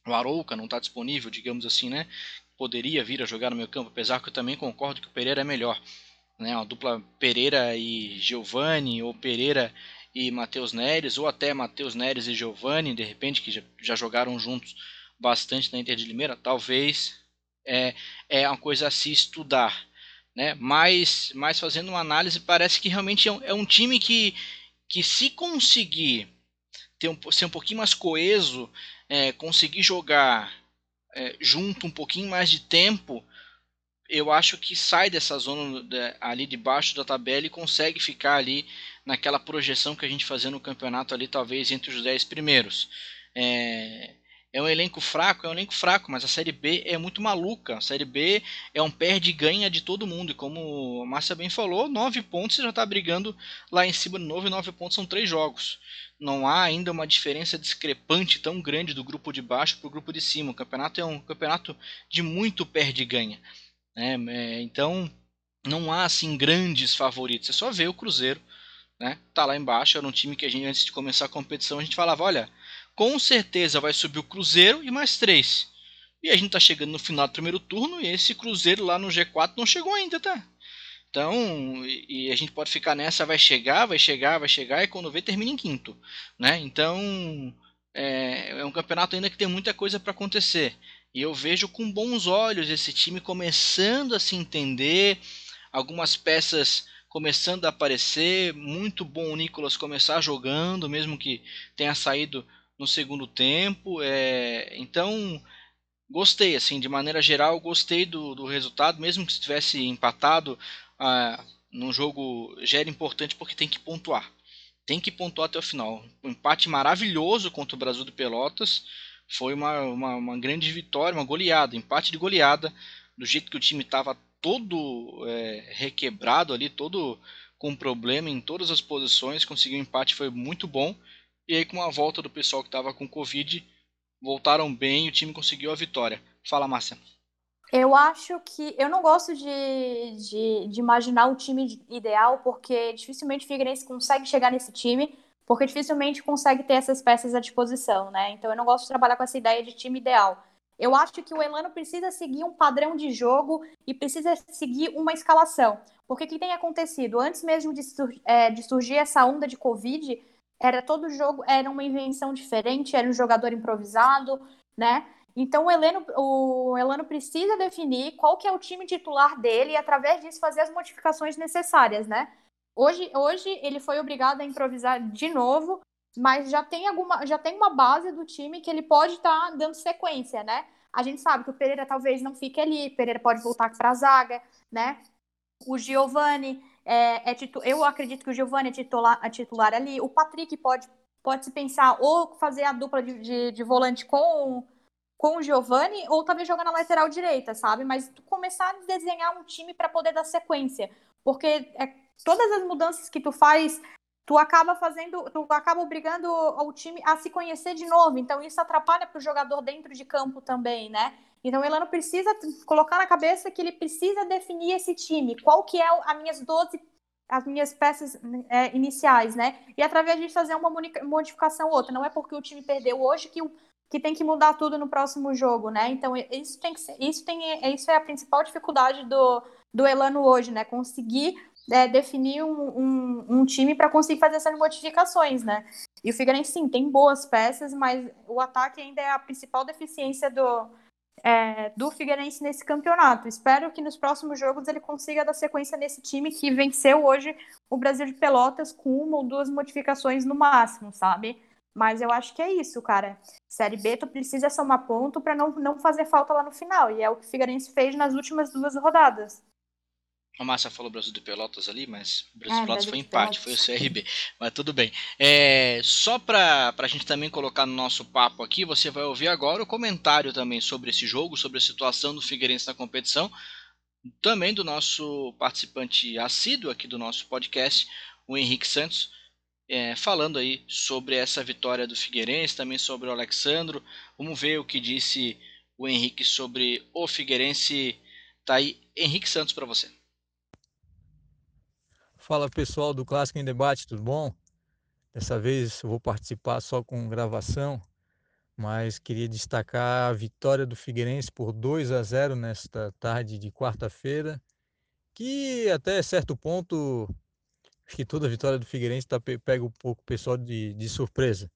o Arouca não está disponível, digamos assim, né? Poderia vir a jogar no meu campo, apesar que eu também concordo que o Pereira é melhor né, uma dupla Pereira e Giovanni, ou Pereira e Matheus Neres, ou até Matheus Neres e Giovanni, de repente, que já, já jogaram juntos bastante na Inter de Limeira, talvez é, é uma coisa a se estudar. Né? Mas, mas fazendo uma análise, parece que realmente é um, é um time que, que se conseguir ter um, ser um pouquinho mais coeso, é, conseguir jogar é, junto um pouquinho mais de tempo, eu acho que sai dessa zona de, ali debaixo da tabela e consegue ficar ali naquela projeção que a gente fazia no campeonato ali, talvez entre os 10 primeiros. É, é um elenco fraco, é um elenco fraco, mas a Série B é muito maluca. A Série B é um perde-ganha de todo mundo. E como a Márcia bem falou, nove pontos você já está brigando lá em cima de novo, e nove pontos são três jogos. Não há ainda uma diferença discrepante tão grande do grupo de baixo para o grupo de cima. O campeonato é um campeonato de muito perde-ganha. Né? É, então não há assim grandes favoritos. Você só vê o Cruzeiro, né? Tá lá embaixo. Era um time que a gente antes de começar a competição a gente falava, olha, com certeza vai subir o Cruzeiro e mais três. E a gente tá chegando no final do primeiro turno e esse Cruzeiro lá no G4 não chegou ainda, tá? Então, e, e a gente pode ficar nessa, vai chegar, vai chegar, vai chegar, e quando vê, termina em quinto. Né? Então, é, é um campeonato ainda que tem muita coisa para acontecer. E eu vejo com bons olhos esse time começando a se entender, algumas peças começando a aparecer. Muito bom o Nicolas começar jogando, mesmo que tenha saído no segundo tempo. É, então, gostei, assim, de maneira geral, gostei do, do resultado, mesmo que estivesse empatado. Ah, num jogo já era importante porque tem que pontuar. Tem que pontuar até o final. Um empate maravilhoso contra o Brasil de Pelotas foi uma, uma, uma, grande vitória, uma goleada, empate de goleada, do jeito que o time estava todo é, requebrado ali, todo com problema em todas as posições, conseguiu um empate, foi muito bom. E aí com a volta do pessoal que estava com Covid, voltaram bem e o time conseguiu a vitória. Fala, Márcia. Eu acho que. Eu não gosto de, de, de imaginar o time ideal, porque dificilmente o Figueirense consegue chegar nesse time porque dificilmente consegue ter essas peças à disposição, né? Então eu não gosto de trabalhar com essa ideia de time ideal. Eu acho que o Elano precisa seguir um padrão de jogo e precisa seguir uma escalação. Porque o que tem acontecido? Antes mesmo de, sur é, de surgir essa onda de Covid, era todo jogo, era uma invenção diferente, era um jogador improvisado, né? Então o Elano, o Elano precisa definir qual que é o time titular dele e através disso fazer as modificações necessárias, né? Hoje, hoje ele foi obrigado a improvisar de novo, mas já tem alguma, já tem uma base do time que ele pode estar tá dando sequência, né? A gente sabe que o Pereira talvez não fique ali, Pereira pode voltar para a zaga, né? O Giovani é, é titu... eu acredito que o Giovani é titular, é titular ali. O Patrick pode pode se pensar ou fazer a dupla de, de, de volante com com o Giovani ou talvez jogar na lateral direita, sabe? Mas começar a desenhar um time para poder dar sequência, porque é todas as mudanças que tu faz, tu acaba fazendo, tu acaba obrigando o time a se conhecer de novo. Então isso atrapalha para o jogador dentro de campo também, né? Então o Elano precisa colocar na cabeça que ele precisa definir esse time, qual que é as minhas 12 as minhas peças é, iniciais, né? E através de fazer uma modificação ou outra. Não é porque o time perdeu hoje que, que tem que mudar tudo no próximo jogo, né? Então isso tem que ser, isso tem isso é a principal dificuldade do, do Elano hoje, né? Conseguir é, definir um, um, um time para conseguir fazer essas modificações, né? E o Figueirense, sim, tem boas peças, mas o ataque ainda é a principal deficiência do, é, do Figueirense nesse campeonato. Espero que nos próximos jogos ele consiga dar sequência nesse time que venceu hoje o Brasil de Pelotas com uma ou duas modificações no máximo, sabe? Mas eu acho que é isso, cara. Série B, tu precisa somar ponto para não, não fazer falta lá no final. E é o que o Figueirense fez nas últimas duas rodadas. A Márcia falou Brasil de Pelotas ali, mas Brasil de Pelotas foi empate, foi o CRB. Mas tudo bem. É, só para a gente também colocar no nosso papo aqui, você vai ouvir agora o comentário também sobre esse jogo, sobre a situação do Figueirense na competição, também do nosso participante assíduo aqui do nosso podcast, o Henrique Santos, é, falando aí sobre essa vitória do Figueirense, também sobre o Alexandro. Vamos ver o que disse o Henrique sobre o Figueirense. Tá aí, Henrique Santos para você. Fala pessoal do Clássico em Debate, tudo bom? Dessa vez eu vou participar só com gravação, mas queria destacar a vitória do Figueirense por 2 a 0 nesta tarde de quarta-feira, que até certo ponto, acho que toda a vitória do Figueirense tá, pega um pouco o pessoal de, de surpresa.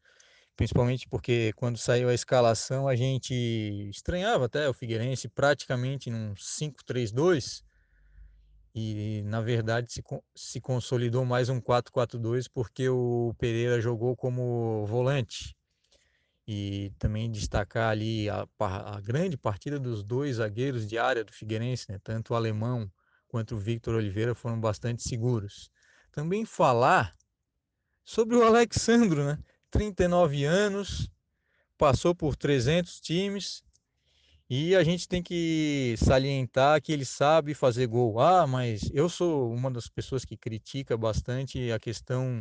Principalmente porque quando saiu a escalação a gente estranhava até o Figueirense praticamente num 5-3-2, e na verdade se, se consolidou mais um 4-4-2 porque o Pereira jogou como volante. E também destacar ali a, a, grande partida dos dois zagueiros de área do Figueirense, né? tanto o alemão quanto o Victor Oliveira foram bastante seguros. Também falar sobre o Alexandro, né? 39 anos, passou por 300 times, e a gente tem que salientar que ele sabe fazer gol. Ah, mas eu sou uma das pessoas que critica bastante a questão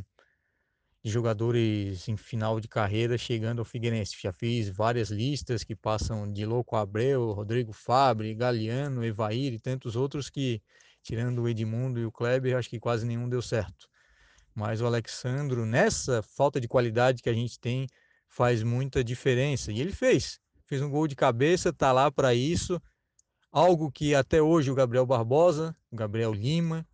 de jogadores em final de carreira chegando ao Figueirense. Já fiz várias listas que passam de Louco Abreu, Rodrigo Fabre, Galeano, Evair e tantos outros que, tirando o Edmundo e o Kleber, acho que quase nenhum deu certo. Mas o Alexandro, nessa falta de qualidade que a gente tem, faz muita diferença. E ele fez fez um gol de cabeça, tá lá para isso. Algo que até hoje o Gabriel Barbosa, o Gabriel Lima,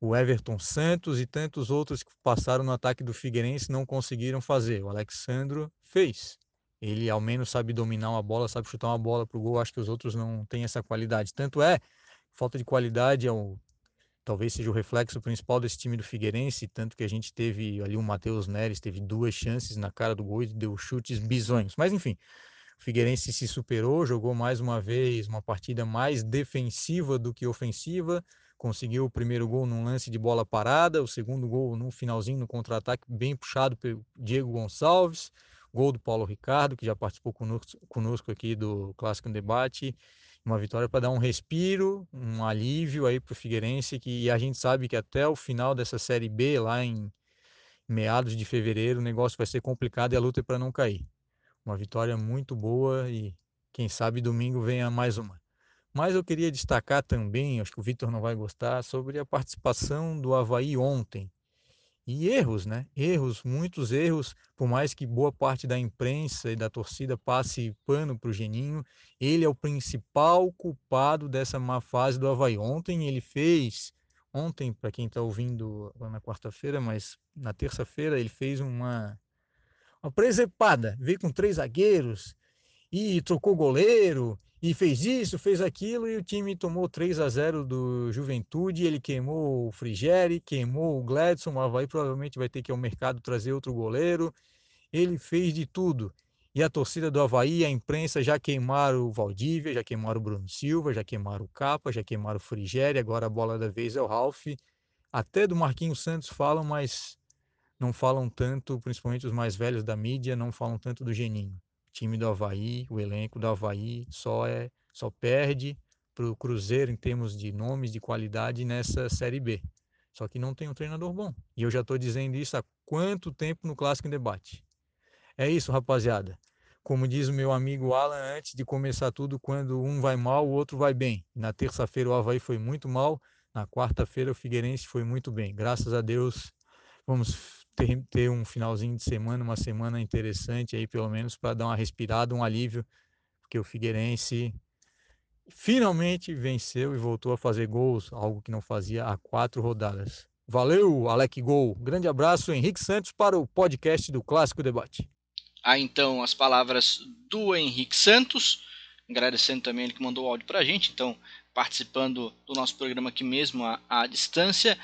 o Everton Santos e tantos outros que passaram no ataque do Figueirense não conseguiram fazer. O Alexandro fez. Ele ao menos sabe dominar uma bola, sabe chutar uma bola para o gol. Acho que os outros não têm essa qualidade. Tanto é, falta de qualidade é o, talvez seja o reflexo principal desse time do Figueirense, tanto que a gente teve ali o Matheus Neres, teve duas chances na cara do gol e deu chutes bizonhos. Mas enfim, o Figueirense se superou, jogou mais uma vez uma partida mais defensiva do que ofensiva, conseguiu o primeiro gol num lance de bola parada, o segundo gol no finalzinho, no contra-ataque, bem puxado pelo Diego Gonçalves, gol do Paulo Ricardo, que já participou conosco, conosco aqui do Clássico Debate, uma vitória para dar um respiro, um alívio aí para o Figueirense, que a gente sabe que até o final dessa Série B, lá em meados de fevereiro, o negócio vai ser complicado e a luta é para não cair. Uma vitória muito boa e quem sabe domingo venha mais uma. Mas eu queria destacar também, acho que o Vitor não vai gostar, sobre a participação do Havaí ontem. E erros, né? Erros, muitos erros, por mais que boa parte da imprensa e da torcida passe pano para o Geninho, ele é o principal culpado dessa má fase do Havaí. Ontem ele fez, ontem, para quem está ouvindo na quarta-feira, mas na terça-feira ele fez uma, uma presepada, veio com três zagueiros e trocou goleiro e fez isso, fez aquilo, e o time tomou 3 a 0 do Juventude, ele queimou o Frigeri, queimou o Gladson, o Havaí provavelmente vai ter que ir ao mercado trazer outro goleiro, ele fez de tudo. E a torcida do Havaí, a imprensa já queimaram o Valdívia, já queimaram o Bruno Silva, já queimaram o Capa, já queimaram o Frigeri, agora a bola da vez é o Ralf. Até do Marquinhos Santos falam, mas não falam tanto, principalmente os mais velhos da mídia, não falam tanto do Geninho time do Havaí, o elenco do Havaí só é só perde para o Cruzeiro em termos de nomes, de qualidade nessa Série B. Só que não tem um treinador bom. E eu já estou dizendo isso há quanto tempo no Clássico em Debate. É isso, rapaziada. Como diz o meu amigo Alan, antes de começar tudo, quando um vai mal, o outro vai bem. Na terça-feira o Havaí foi muito mal, na quarta-feira o Figueirense foi muito bem. Graças a Deus, vamos ter, ter um finalzinho de semana, uma semana interessante aí, pelo menos, para dar uma respirada, um alívio, porque o Figueirense finalmente venceu e voltou a fazer gols, algo que não fazia há quatro rodadas. Valeu, Alec Gol. Grande abraço, Henrique Santos, para o podcast do Clássico Debate. Ah, então, as palavras do Henrique Santos, agradecendo também ele que mandou o áudio para a gente, então, participando do nosso programa aqui mesmo à, à distância.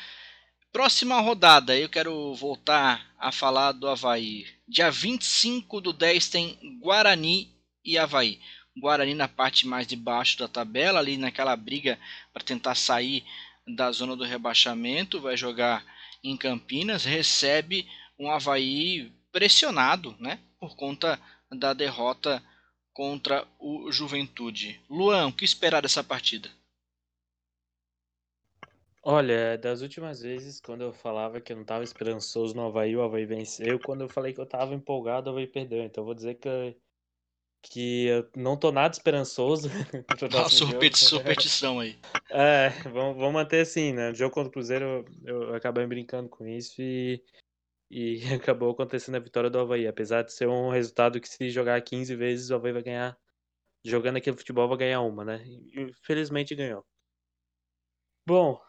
Próxima rodada, eu quero voltar a falar do Havaí. Dia 25 do 10 tem Guarani e Havaí. Guarani na parte mais de baixo da tabela, ali naquela briga para tentar sair da zona do rebaixamento, vai jogar em Campinas, recebe um Havaí pressionado, né, por conta da derrota contra o Juventude. Luan, o que esperar dessa partida? Olha, das últimas vezes, quando eu falava que eu não estava esperançoso no Havaí, o Havaí venceu. Quando eu falei que eu estava empolgado, o Havaí perdeu. Então eu vou dizer que, que eu não tô nada esperançoso. Uma superstição aí. É, vamos, vamos manter assim, né? O jogo contra o Cruzeiro, eu, eu acabei brincando com isso e, e acabou acontecendo a vitória do Havaí. Apesar de ser um resultado que se jogar 15 vezes, o Havaí vai ganhar. Jogando aquele futebol, vai ganhar uma, né? E felizmente ganhou. Bom,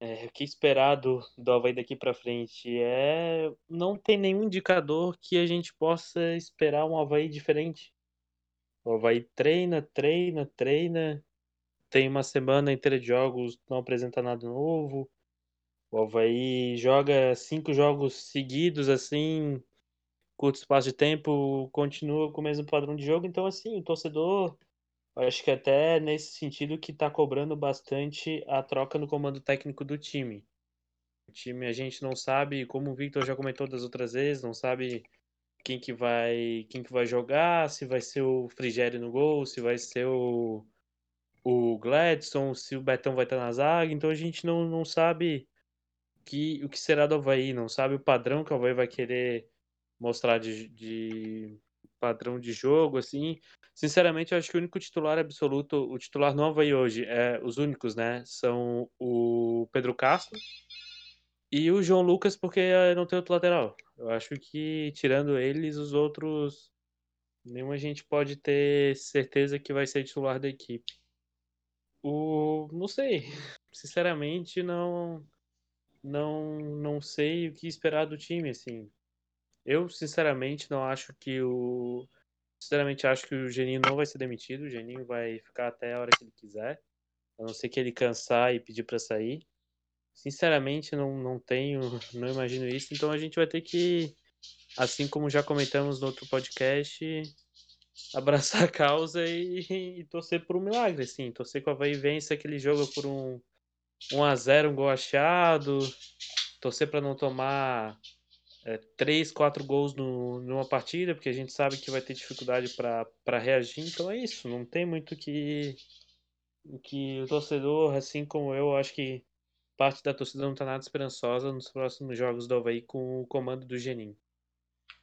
é, o que esperar do, do Havaí daqui para frente? É, não tem nenhum indicador que a gente possa esperar um Havaí diferente. O Havaí treina, treina, treina, tem uma semana inteira de jogos, não apresenta nada novo. O Havaí joga cinco jogos seguidos, assim, curto espaço de tempo, continua com o mesmo padrão de jogo. Então, assim, o torcedor acho que até nesse sentido que está cobrando bastante a troca no comando técnico do time. O time a gente não sabe, como o Victor já comentou das outras vezes, não sabe quem que vai, quem que vai jogar, se vai ser o Frigério no gol, se vai ser o, o Gladson, se o Betão vai estar na zaga, então a gente não, não sabe que, o que será do Havaí, não sabe o padrão que o Havaí vai querer mostrar de, de padrão de jogo, assim. Sinceramente, eu acho que o único titular absoluto, o titular novo aí hoje, é, os únicos, né, são o Pedro Castro e o João Lucas, porque eh, não tem outro lateral. Eu acho que, tirando eles, os outros, nenhuma gente pode ter certeza que vai ser titular da equipe. O, não sei, sinceramente, não, não, não sei o que esperar do time, assim. Eu, sinceramente, não acho que o. Sinceramente, acho que o Geninho não vai ser demitido. O Geninho vai ficar até a hora que ele quiser. A não ser que ele cansar e pedir para sair. Sinceramente, não, não tenho. Não imagino isso. Então a gente vai ter que, assim como já comentamos no outro podcast, abraçar a causa e, e torcer por um milagre. Assim, torcer que o Havaí vence aquele jogo por um 1x0, um gol achado. Torcer para não tomar é, três, quatro gols no, numa partida, porque a gente sabe que vai ter dificuldade para reagir. Então é isso, não tem muito que que o torcedor, assim como eu, acho que parte da torcida não está nada esperançosa nos próximos jogos do Havaí com o comando do Geninho.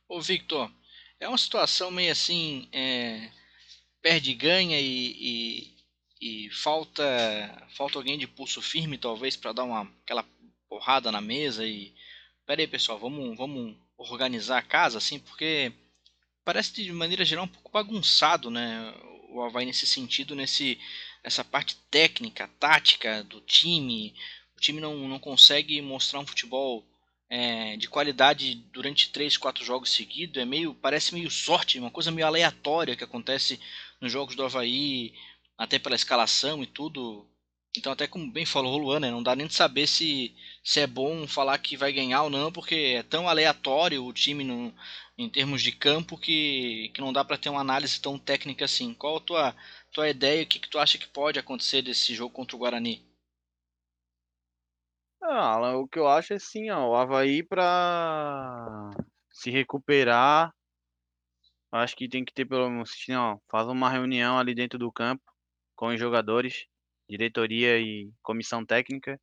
Ô Victor, é uma situação meio assim, é, perde ganha e, e, e, falta falta alguém de pulso firme talvez para dar uma aquela porrada na mesa e Pera aí, pessoal, vamos, vamos organizar a casa, assim, porque parece de maneira geral um pouco bagunçado, né? O Havaí nesse sentido, nesse, nessa parte técnica, tática do time. O time não, não consegue mostrar um futebol é, de qualidade durante três, quatro jogos seguidos. É meio, parece meio sorte, uma coisa meio aleatória que acontece nos jogos do Havaí, até pela escalação e tudo. Então, até como bem falou o Luan, né, não dá nem de saber se, se é bom falar que vai ganhar ou não, porque é tão aleatório o time no, em termos de campo que, que não dá para ter uma análise tão técnica assim. Qual a tua, tua ideia? O que, que tu acha que pode acontecer desse jogo contra o Guarani? Ah, o que eu acho é assim, ó, o Havaí para se recuperar, acho que tem que ter pelo menos, assim, ó, faz uma reunião ali dentro do campo com os jogadores diretoria e comissão técnica.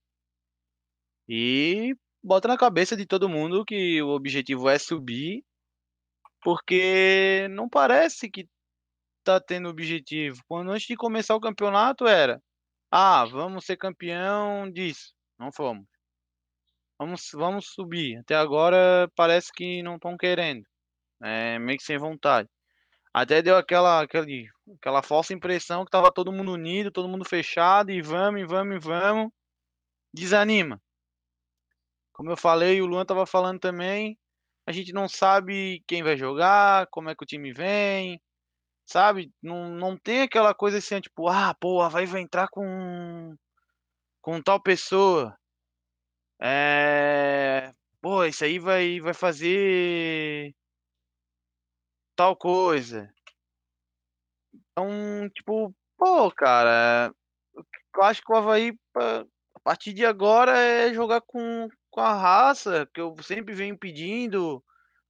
E bota na cabeça de todo mundo que o objetivo é subir, porque não parece que tá tendo objetivo. Quando antes de começar o campeonato era: "Ah, vamos ser campeão disso". Não fomos. Vamos vamos subir. Até agora parece que não estão querendo. É meio que sem vontade. Até deu aquela, aquele, aquela falsa impressão que tava todo mundo unido, todo mundo fechado, e vamos, e vamos, e vamos. Desanima. Como eu falei, o Luan tava falando também, a gente não sabe quem vai jogar, como é que o time vem, sabe? Não, não tem aquela coisa assim, tipo, ah, pô, vai, vai entrar com, com tal pessoa. É. Pô, isso aí vai, vai fazer tal coisa. Então, tipo, pô, cara, eu acho que o Havaí, a partir de agora, é jogar com, com a raça, que eu sempre venho pedindo,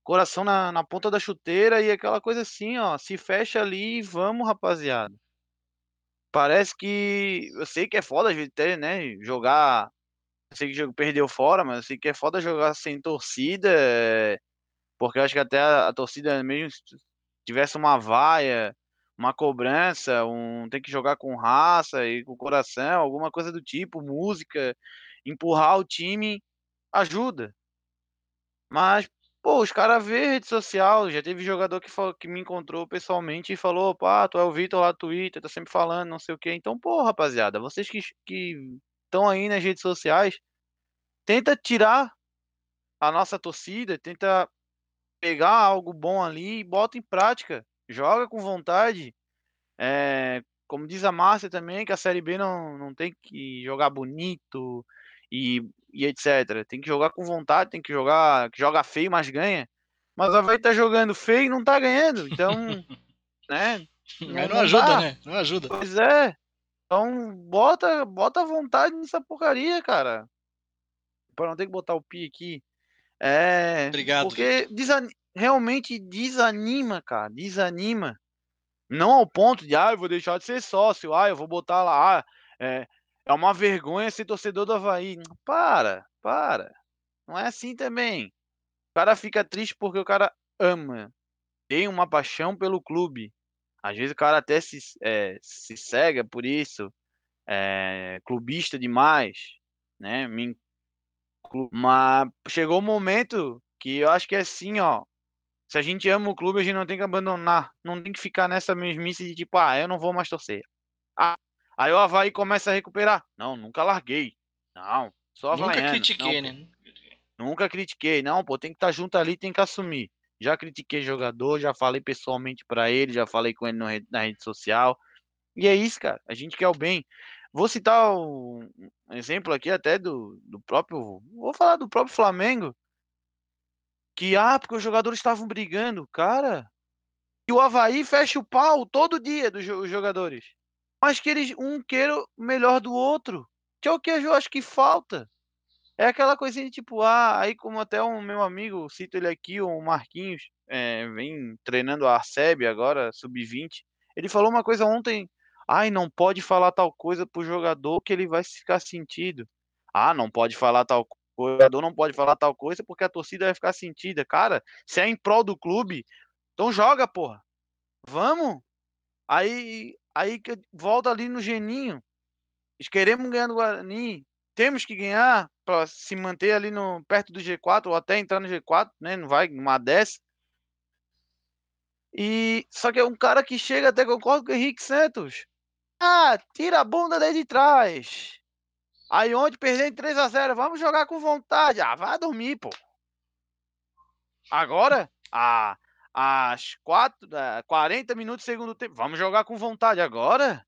coração na, na ponta da chuteira e aquela coisa assim, ó, se fecha ali e vamos, rapaziada. Parece que. Eu sei que é foda a gente ter, né? Jogar. Eu sei que o jogo perdeu fora, mas eu sei que é foda jogar sem torcida. É, porque eu acho que até a, a torcida, mesmo se tivesse uma vaia, uma cobrança, um tem que jogar com raça e com coração, alguma coisa do tipo, música, empurrar o time ajuda. Mas Pô, os caras vê rede social, já teve jogador que, falou, que me encontrou pessoalmente e falou, pá, tu é o Vitor lá do Twitter, tá sempre falando, não sei o quê. Então, pô, rapaziada, vocês que estão aí nas redes sociais, tenta tirar a nossa torcida, tenta pegar algo bom ali e bota em prática. Joga com vontade. É, como diz a Márcia também, que a Série B não, não tem que jogar bonito e e etc. Tem que jogar com vontade, tem que jogar, que joga feio, mas ganha. Mas a vai tá jogando feio e não tá ganhando. Então, né? Não, não, não ajuda, dá. né? Não ajuda. Pois é. Então, bota, bota vontade nessa porcaria, cara. Para não ter que botar o pi aqui. É. Obrigado. Porque desan... realmente desanima, cara. Desanima. Não ao ponto de, ah, eu vou deixar de ser sócio, ah, eu vou botar lá, ah, é, é uma vergonha ser torcedor do Havaí. Para, para. Não é assim também. O cara fica triste porque o cara ama. Tem uma paixão pelo clube. Às vezes o cara até se, é, se cega por isso. É, clubista demais. Né? Mas chegou o um momento que eu acho que é assim, ó. Se a gente ama o clube, a gente não tem que abandonar. Não tem que ficar nessa mesmice de tipo, ah, eu não vou mais torcer. Ah, Aí o Havaí começa a recuperar. Não, nunca larguei. Não, só Nunca critiquei, não, né? Nunca critiquei. Não, pô, tem que estar tá junto ali, tem que assumir. Já critiquei jogador, já falei pessoalmente para ele, já falei com ele no, na rede social. E é isso, cara. A gente quer o bem. Vou citar um exemplo aqui até do, do próprio. Vou falar do próprio Flamengo. Que, ah, porque os jogadores estavam brigando. Cara, e o Havaí fecha o pau todo dia dos jogadores mas que eles um queira melhor do outro. Que é o que eu acho que falta. É aquela coisinha de tipo, ah, aí como até o meu amigo, cito ele aqui, o Marquinhos, é, vem treinando a Arceb agora, sub-20. Ele falou uma coisa ontem, ai, não pode falar tal coisa pro jogador que ele vai ficar sentido. Ah, não pode falar tal coisa, o jogador não pode falar tal coisa porque a torcida vai ficar sentida. Cara, se é em prol do clube, então joga, porra. Vamos. Aí Aí volta ali no geninho. Queremos ganhar no Guarani. Temos que ganhar para se manter ali no, perto do G4 ou até entrar no G4, né? Não vai numa 10. E só que é um cara que chega até concordo com o Henrique Santos. Ah, tira a bunda daí de trás. Aí onde perder em 3 a 0, vamos jogar com vontade. Ah, vai dormir, pô. Agora, às 4, 40 minutos do segundo tempo. Vamos jogar com vontade agora?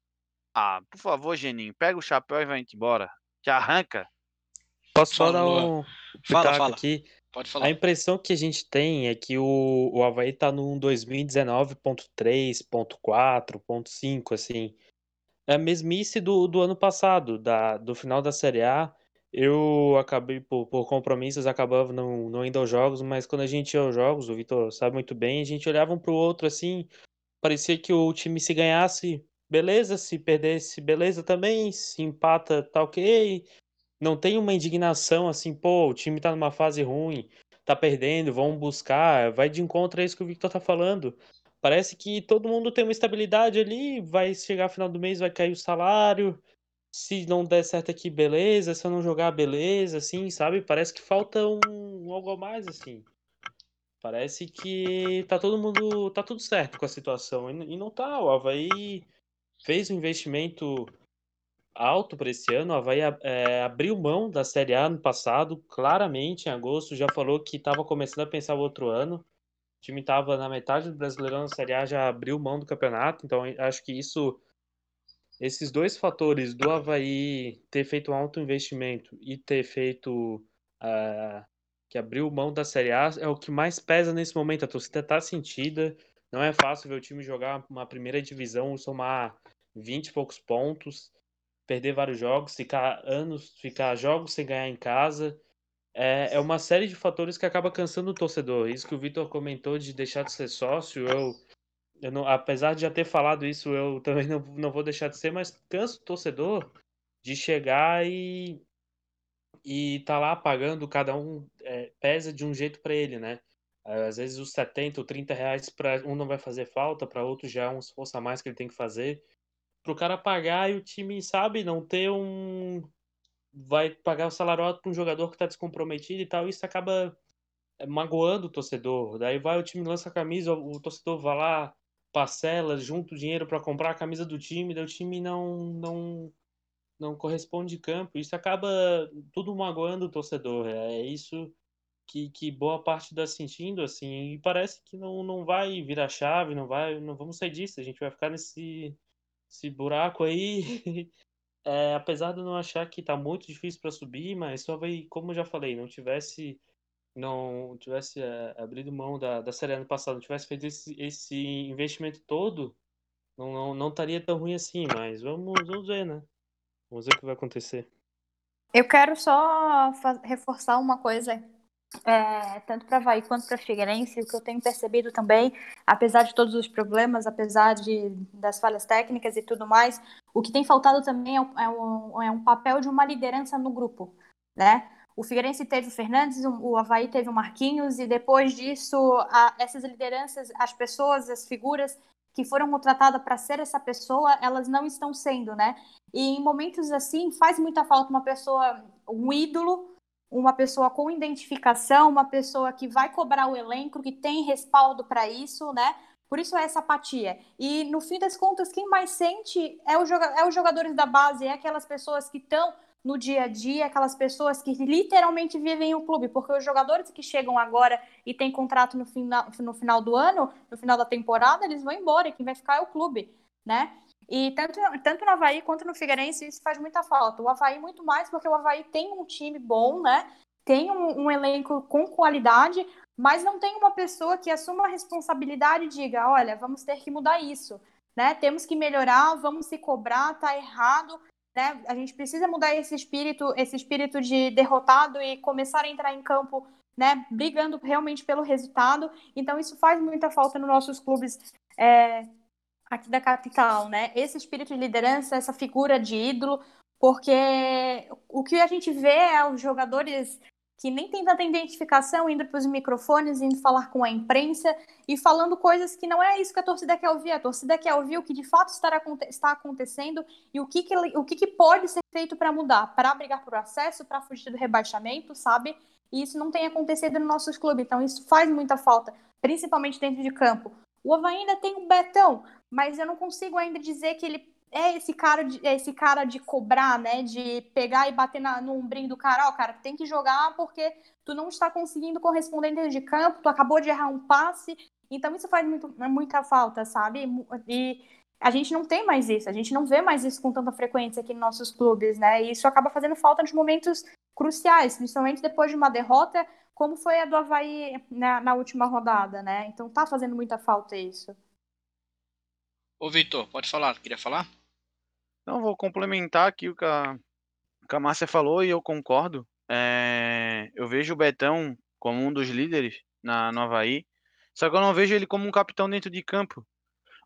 Ah, por favor, Geninho, pega o chapéu e vai embora. Te arranca. Posso só dar um fala, fala. aqui? Pode falar. A impressão que a gente tem é que o, o Havaí tá num 2019.3.4.5, assim. É a mesmice do, do ano passado, da, do final da Série A eu acabei, por, por compromissos, acabava não, não indo aos jogos, mas quando a gente ia aos jogos, o Vitor sabe muito bem, a gente olhava um pro outro assim, parecia que o time se ganhasse, beleza, se perdesse, beleza também, se empata, tá ok. Não tem uma indignação assim, pô, o time tá numa fase ruim, tá perdendo, vamos buscar, vai de encontro a isso que o Victor tá falando. Parece que todo mundo tem uma estabilidade ali, vai chegar final do mês, vai cair o salário, se não der certo aqui, beleza. Se eu não jogar, beleza, assim, sabe? Parece que falta um algo a mais, assim. Parece que tá todo mundo. tá tudo certo com a situação. E não tá. O Havaí fez um investimento alto para esse ano. O Havaí é, abriu mão da Série A no passado, claramente, em agosto, já falou que estava começando a pensar o outro ano. Time estava na metade do Brasileirão na Série A, já abriu mão do campeonato, então acho que isso esses dois fatores do Havaí ter feito um alto investimento e ter feito uh, que abriu mão da Série A é o que mais pesa nesse momento. A torcida está sentida, Não é fácil ver o time jogar uma primeira divisão, somar 20 e poucos pontos, perder vários jogos, ficar anos, ficar jogos sem ganhar em casa. É, é uma série de fatores que acaba cansando o torcedor. Isso que o Vitor comentou de deixar de ser sócio, eu, eu não, apesar de já ter falado isso, eu também não, não vou deixar de ser, mas canso o torcedor de chegar e e tá lá pagando, cada um é, pesa de um jeito para ele, né? Às vezes os 70 ou 30 reais para um não vai fazer falta, para outro já é um esforço a mais que ele tem que fazer. Pro cara pagar e o time, sabe, não ter um. Vai pagar o salário alto para um jogador que tá descomprometido e tal, isso acaba é, magoando o torcedor. Daí vai o time lança a camisa, o torcedor vai lá, parcela, junta o dinheiro para comprar a camisa do time, daí o time não, não não corresponde de campo. Isso acaba tudo magoando o torcedor. É isso que, que boa parte está sentindo, assim, e parece que não, não vai virar chave, não vai, não vamos sair disso, a gente vai ficar nesse, esse buraco aí. É, apesar de eu não achar que está muito difícil para subir, mas só vai, como eu já falei, não tivesse não tivesse é, abrido mão da, da série ano passado, não tivesse feito esse, esse investimento todo, não, não, não estaria tão ruim assim, mas vamos, vamos ver, né? Vamos ver o que vai acontecer. Eu quero só reforçar uma coisa, é, tanto para Havaí quanto para Figueirense, o que eu tenho percebido também, apesar de todos os problemas, apesar de, das falhas técnicas e tudo mais, o que tem faltado também é um, é um papel de uma liderança no grupo, né? O Figueirense teve o Fernandes, o Havaí teve o Marquinhos, e depois disso, a, essas lideranças, as pessoas, as figuras que foram contratadas para ser essa pessoa, elas não estão sendo, né? E em momentos assim, faz muita falta uma pessoa, um ídolo, uma pessoa com identificação, uma pessoa que vai cobrar o elenco, que tem respaldo para isso, né? Por isso é essa apatia. E no fim das contas, quem mais sente é, o joga é os jogadores da base, é aquelas pessoas que estão no dia a dia, aquelas pessoas que literalmente vivem o clube, porque os jogadores que chegam agora e têm contrato no final, no final do ano, no final da temporada, eles vão embora, e quem vai ficar é o clube, né? E tanto, tanto no Havaí quanto no Figueirense isso faz muita falta. O Havaí muito mais porque o Havaí tem um time bom, né? Tem um, um elenco com qualidade, mas não tem uma pessoa que assuma a responsabilidade e diga, olha, vamos ter que mudar isso, né? Temos que melhorar, vamos se cobrar, tá errado, né? A gente precisa mudar esse espírito, esse espírito de derrotado e começar a entrar em campo, né? Brigando realmente pelo resultado. Então isso faz muita falta nos nossos clubes é, aqui da capital, né? Esse espírito de liderança, essa figura de ídolo, porque o que a gente vê é os jogadores que nem tem tanta identificação indo para os microfones, indo falar com a imprensa e falando coisas que não é isso que a torcida quer ouvir. A torcida quer ouvir o que de fato estará, está acontecendo e o que, que, o que, que pode ser feito para mudar, para brigar por acesso, para fugir do rebaixamento, sabe? E isso não tem acontecido nos nossos clubes, então isso faz muita falta, principalmente dentro de campo. O Havaí ainda tem o Betão, mas eu não consigo ainda dizer que ele é esse cara de, é esse cara de cobrar, né? De pegar e bater na, no ombrinho do cara, ó, oh, cara, tem que jogar porque tu não está conseguindo corresponder dentro de campo, tu acabou de errar um passe. Então isso faz muito, muita falta, sabe? E a gente não tem mais isso, a gente não vê mais isso com tanta frequência aqui nos nossos clubes, né? E isso acaba fazendo falta nos momentos cruciais, principalmente depois de uma derrota, como foi a do Havaí na, na última rodada, né? Então tá fazendo muita falta isso. Ô Vitor, pode falar, queria falar? Não, vou complementar aqui o que a, que a Márcia falou e eu concordo. É, eu vejo o Betão como um dos líderes na Nova Havaí, só que eu não vejo ele como um capitão dentro de campo.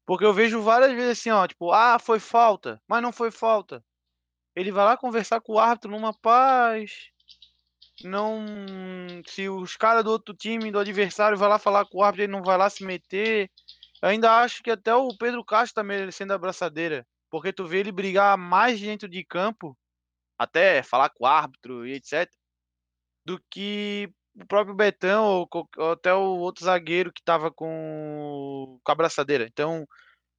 Porque eu vejo várias vezes assim, ó, tipo, ah, foi falta, mas não foi falta. Ele vai lá conversar com o árbitro numa paz. Não. Se os caras do outro time, do adversário, vai lá falar com o árbitro, ele não vai lá se meter. Eu ainda acho que até o Pedro Castro tá merecendo a abraçadeira. Porque tu vê ele brigar mais dentro de campo, até falar com o árbitro e etc, do que o próprio Betão ou, ou até o outro zagueiro que tava com, com a abraçadeira. Então,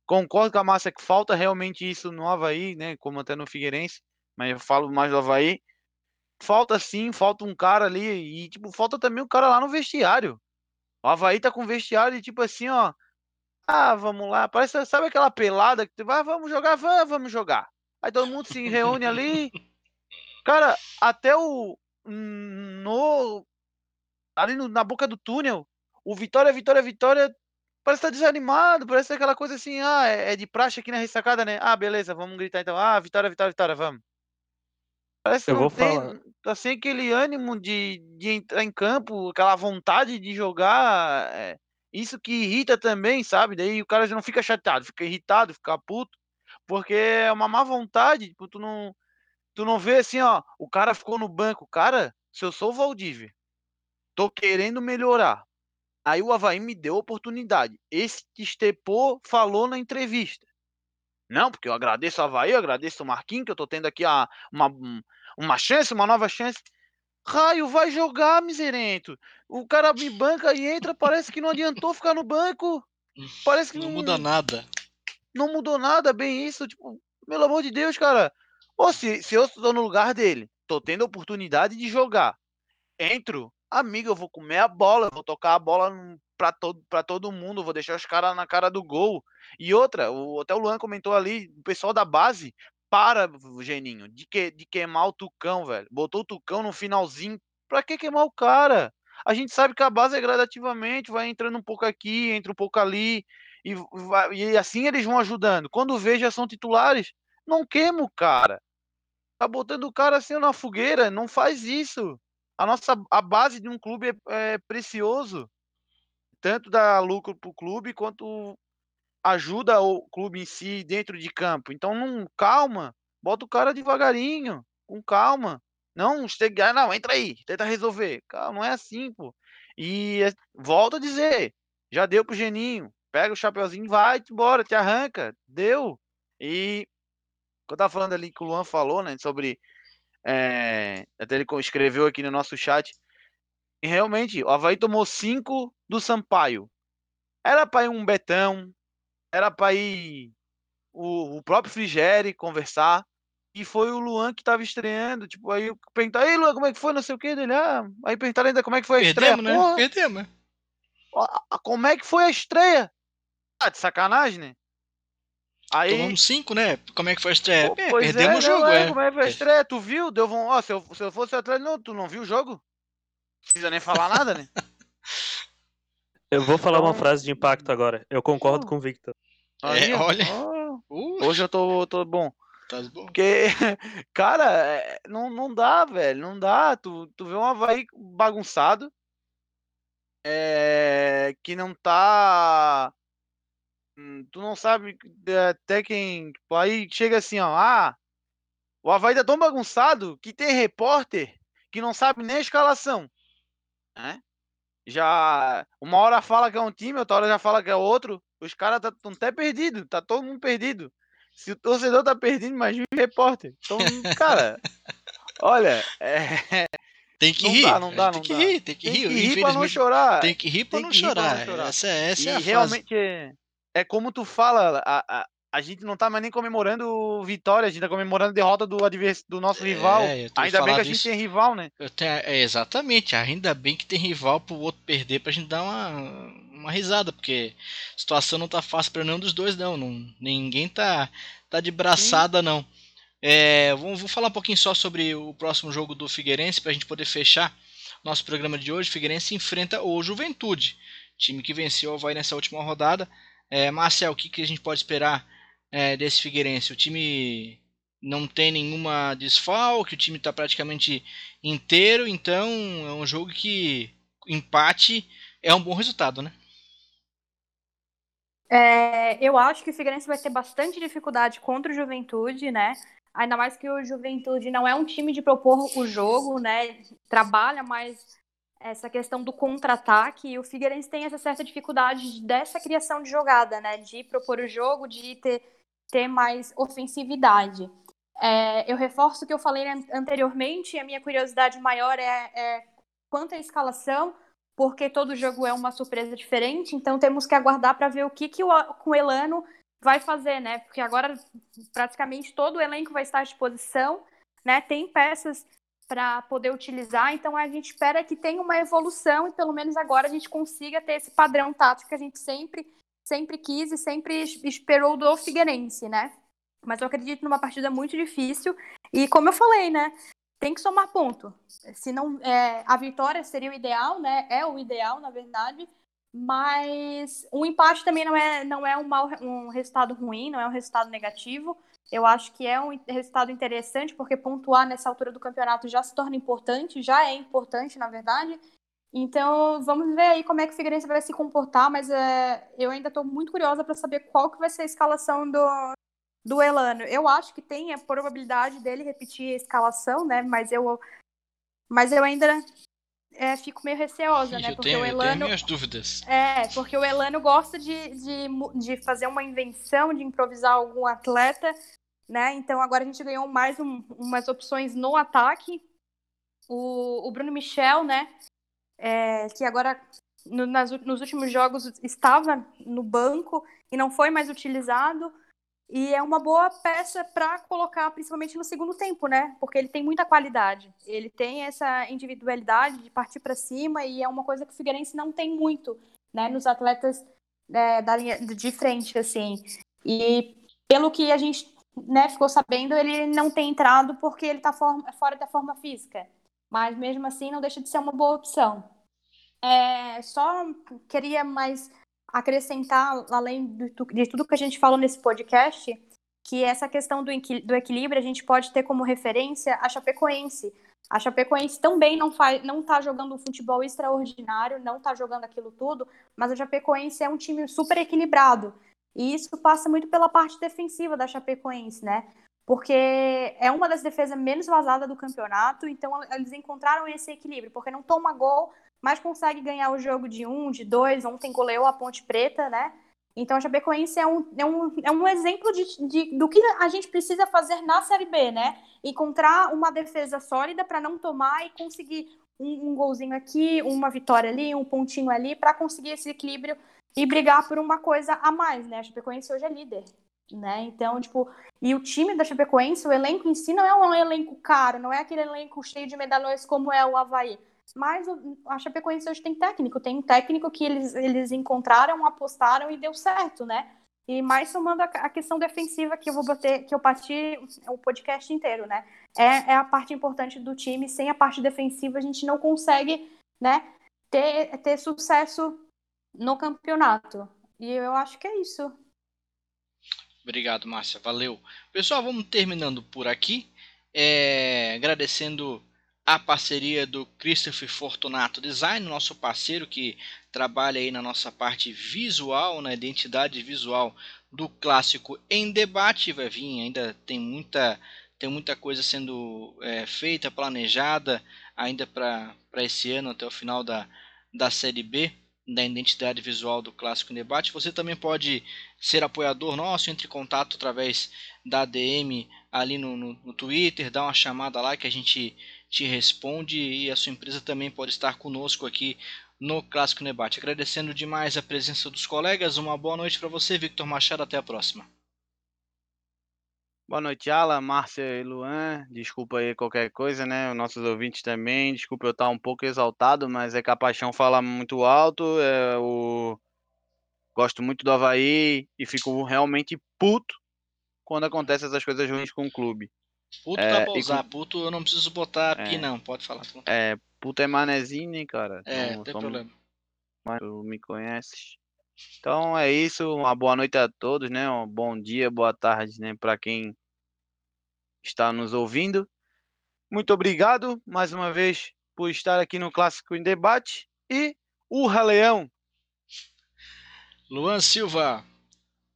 concordo com a Márcia que falta realmente isso no Havaí, né? Como até no Figueirense, mas eu falo mais do Havaí. Falta sim, falta um cara ali e, tipo, falta também um cara lá no vestiário. O Havaí tá com vestiário e, tipo assim, ó, ah, vamos lá. Parece, sabe aquela pelada que tu vai, ah, vamos jogar, vamos, vamos jogar. Aí todo mundo se reúne ali. Cara, até o. No. Ali no, na boca do túnel, o Vitória, Vitória, Vitória. parece estar tá desanimado, parece aquela coisa assim, ah, é, é de praxe aqui na ressacada, né? Ah, beleza, vamos gritar então. Ah, vitória, vitória, vitória, vamos. Parece que Eu vou tem, falar. tá sem aquele ânimo de, de entrar em campo, aquela vontade de jogar. é, isso que irrita também, sabe? Daí o cara já não fica chateado, fica irritado, fica puto, porque é uma má vontade, tipo, tu não, tu não vê assim, ó, o cara ficou no banco, cara, se eu sou o Valdívia, tô querendo melhorar. Aí o Havaí me deu a oportunidade. Esse que Estepô falou na entrevista. Não, porque eu agradeço o Havaí, eu agradeço o Marquinhos, que eu tô tendo aqui a, uma, um- uma chance, uma nova chance. Raio, vai jogar, miserento. O cara me banca e entra, parece que não adiantou ficar no banco. Parece que Não não, muda nada. não mudou nada, bem isso. Tipo, pelo amor de Deus, cara. Ou se, se eu estou no lugar dele, tô tendo a oportunidade de jogar. Entro, amigo, eu vou comer a bola, eu vou tocar a bola pra todo, pra todo mundo, vou deixar os caras na cara do gol. E outra, o, até o Luan comentou ali, o pessoal da base, para, Geninho, de, que, de queimar o Tucão, velho. Botou o Tucão no finalzinho. Pra que queimar o cara? A gente sabe que a base é gradativamente, vai entrando um pouco aqui, entra um pouco ali, e, vai- e assim eles vão ajudando. Quando vê, já são titulares. Não queima o cara. Tá botando o cara assim na fogueira, não faz isso. A nossa a base de um clube é, é precioso. Tanto dá lucro pro clube quanto ajuda o clube em si dentro de campo. Então, não, calma, bota o cara devagarinho, com calma. Não chegar, não, entra aí, tenta resolver. Calma, não é assim, pô. E é- volto a dizer, já deu pro Geninho. Pega o chapeuzinho vai embora, te arranca. Deu. E que eu tava falando ali que o Luan falou, né, sobre é, até ele escreveu aqui no nosso chat. E realmente, o Havaí tomou 5 do Sampaio. Era para ir um Betão, era para ir o, o próprio Frigeri conversar. E foi o Luan que tava estreando. Tipo, aí eu perguntei, aí Luan, como é que foi? Não sei o que dele. Ah, aí perguntaram ainda como é que foi a Perdemos, estreia. né? Porra, Perdemos. né? ó, como é que foi a estreia? Ah, de sacanagem, né? Aí, Tomamos cinco, né? Como é que foi a estreia? Pô, É, perdemos é, o jogo, não, é. Como é que foi a estreia? Tu viu? Deu. Ó, se, eu, se eu fosse atleta, não, tu não viu o jogo? Não precisa nem falar nada, né? Eu vou falar uma Então- frase de impacto agora. Eu concordo com o Victor. Ó, olha. hoje eu tô, tô bom. tá bom. Porque, cara, é, não, não dá, velho. Não dá. Tu, tu vê um Havaí bagunçado. É, que não tá. hum, Tu não sabe é, até quem. tipo, Aí chega assim, ó. Ah, o Havaí tá tão bagunçado que tem repórter que não sabe nem a escalação. Né? Já. Uma hora fala que é um time, outra hora já fala que é outro. Os caras estão até perdidos. Tá todo mundo perdido. Se o torcedor tá perdido, imagina o repórter. Então, cara. Olha, é, Tem que Não rir. dá, não a dá, não tem que dá. rir, tem que tem rir. que rir pra não chorar. Tem que rir pra não rir pra não chorar. chorar. Essa, essa e é a realmente é, é como tu fala, a, a, a gente não tá mais nem comemorando vitória, a gente tá comemorando derrota do, advers, do nosso rival. É, tenho Ainda bem que a gente isso. tem rival, né? Eu tenho, é, exatamente, ainda bem que tem rival pro outro perder pra gente dar uma, uma risada, porque a situação não tá fácil pra nenhum dos dois, não. não ninguém tá, tá de braçada, não. É, vamos, vou falar um pouquinho só sobre o próximo jogo do Figueirense pra gente poder fechar nosso programa de hoje. Figueirense enfrenta o Juventude, time que venceu o Havaí nessa última rodada. É, Marcel, o que, que a gente pode esperar é, desse Figueirense? O time não tem nenhuma desfalque, o time está praticamente inteiro, então é um jogo que empate é um bom resultado, né? É, eu acho que o Figueirense vai ter bastante dificuldade contra o Juventude, né? Ainda mais que o Juventude não é um time de propor o jogo, né? Trabalha mais essa questão do contra-ataque e o Figueirense tem essa certa dificuldade dessa criação de jogada, né? De propor o jogo, de ter, ter mais ofensividade. É, eu reforço o que eu falei an- anteriormente, a minha curiosidade maior é, é quanto à escalação, porque todo jogo é uma surpresa diferente, então temos que aguardar para ver o que, que o, A- o Elano vai fazer, né? Porque agora praticamente todo o elenco vai estar à disposição, né? Tem peças para poder utilizar, então a gente espera que tenha uma evolução e pelo menos agora a gente consiga ter esse padrão tático que a gente sempre sempre quis e sempre es- esperou do Figueirense, né? Mas eu acredito numa partida muito difícil e como eu falei, né? Tem que somar ponto. Se não, é, a vitória seria o ideal, né? É o ideal, na verdade. Mas o empate também não é, não é um, mau, um resultado ruim, não é um resultado negativo. Eu acho que é um resultado interessante, porque pontuar nessa altura do campeonato já se torna importante, já é importante, na verdade. Então, vamos ver aí como é que o Figueirense vai se comportar, mas é, eu ainda estou muito curiosa para saber qual que vai ser a escalação do, do Elano. Eu acho que tem a probabilidade dele repetir a escalação, né? Mas eu, mas eu ainda é, fico meio receosa, né? Eu porque tenho, o eu Elano. tenho minhas dúvidas. É, porque o Elano gosta de, de, de fazer uma invenção, de improvisar algum atleta, né? Então agora a gente ganhou mais um, umas opções no ataque. O, o Bruno Michel, né? É, que agora no, nas, nos últimos jogos estava no banco e não foi mais utilizado. E é uma boa peça para colocar, principalmente no segundo tempo, né? Porque ele tem muita qualidade. Ele tem essa individualidade de partir para cima e é uma coisa que o Figueirense não tem muito, né? Nos atletas é, da linha de frente, assim. E pelo que a gente né, ficou sabendo, ele não tem entrado porque ele está fora da forma física. Mas mesmo assim, não deixa de ser uma boa opção. É, só queria mais acrescentar, além de tudo que a gente falou nesse podcast, que essa questão do, do equilíbrio a gente pode ter como referência a Chapecoense. A Chapecoense também não faz, não está jogando um futebol extraordinário, não está jogando aquilo tudo, mas a Chapecoense é um time super equilibrado. E isso passa muito pela parte defensiva da Chapecoense, né? Porque é uma das defesas menos vazadas do campeonato, então eles encontraram esse equilíbrio, porque não toma gol, mas consegue ganhar o jogo de um, de dois. Ontem goleou a Ponte Preta, né? Então a Chapecoense é um, é um, é um exemplo de, de, do que a gente precisa fazer na Série B, né? Encontrar uma defesa sólida para não tomar e conseguir um, um, golzinho aqui, uma vitória ali, um pontinho ali, para conseguir esse equilíbrio e brigar por uma coisa a mais, né? A Chapecoense hoje é líder, né? Então, tipo, e o time da Chapecoense, o elenco em si não é um elenco caro, não é aquele elenco cheio de medalhões como é o Havaí. Mas a Chapecoense hoje tem técnico, tem um técnico que eles, eles encontraram, apostaram e deu certo, né? E mais somando a, questão defensiva que eu vou bater, que eu parti o podcast inteiro, né? É, é a parte importante do time. Sem a parte defensiva, a gente não consegue, né, ter, ter sucesso no campeonato. E eu acho que é isso. Obrigado, Márcia. Valeu. Pessoal, vamos terminando por aqui. É, agradecendo a parceria do Christopher Fortunato Design, nosso parceiro que trabalha aí na nossa parte visual, na identidade visual do clássico em debate. Vai vir, ainda tem muita, tem muita coisa sendo é, feita, planejada ainda para esse ano, até o final da, da Série B da identidade visual do Clássico Debate. Você também pode ser apoiador nosso, entre em contato através da DM ali no, no, no Twitter, dá uma chamada lá que a gente te responde e a sua empresa também pode estar conosco aqui no Clássico Debate. Agradecendo demais a presença dos colegas, uma boa noite para você, Victor Machado, até a próxima. Boa noite, Alan, Márcia e Luan. Desculpa aí qualquer coisa, né? Os nossos ouvintes também. Desculpa eu estar um pouco exaltado, mas é que a paixão fala muito alto. É o... Gosto muito do Havaí e fico realmente puto quando acontecem essas coisas ruins com o clube. Puto é, dá pra usar, com... puto eu não preciso botar é, não, pode falar. É, puto é manezinho, né, cara? É, então, tem problema. Mas tu me conheces. Então é isso, uma boa noite a todos, né? Um bom dia, boa tarde, né, para quem está nos ouvindo. Muito obrigado mais uma vez por estar aqui no Clássico em Debate e Urra Leão. Luan Silva,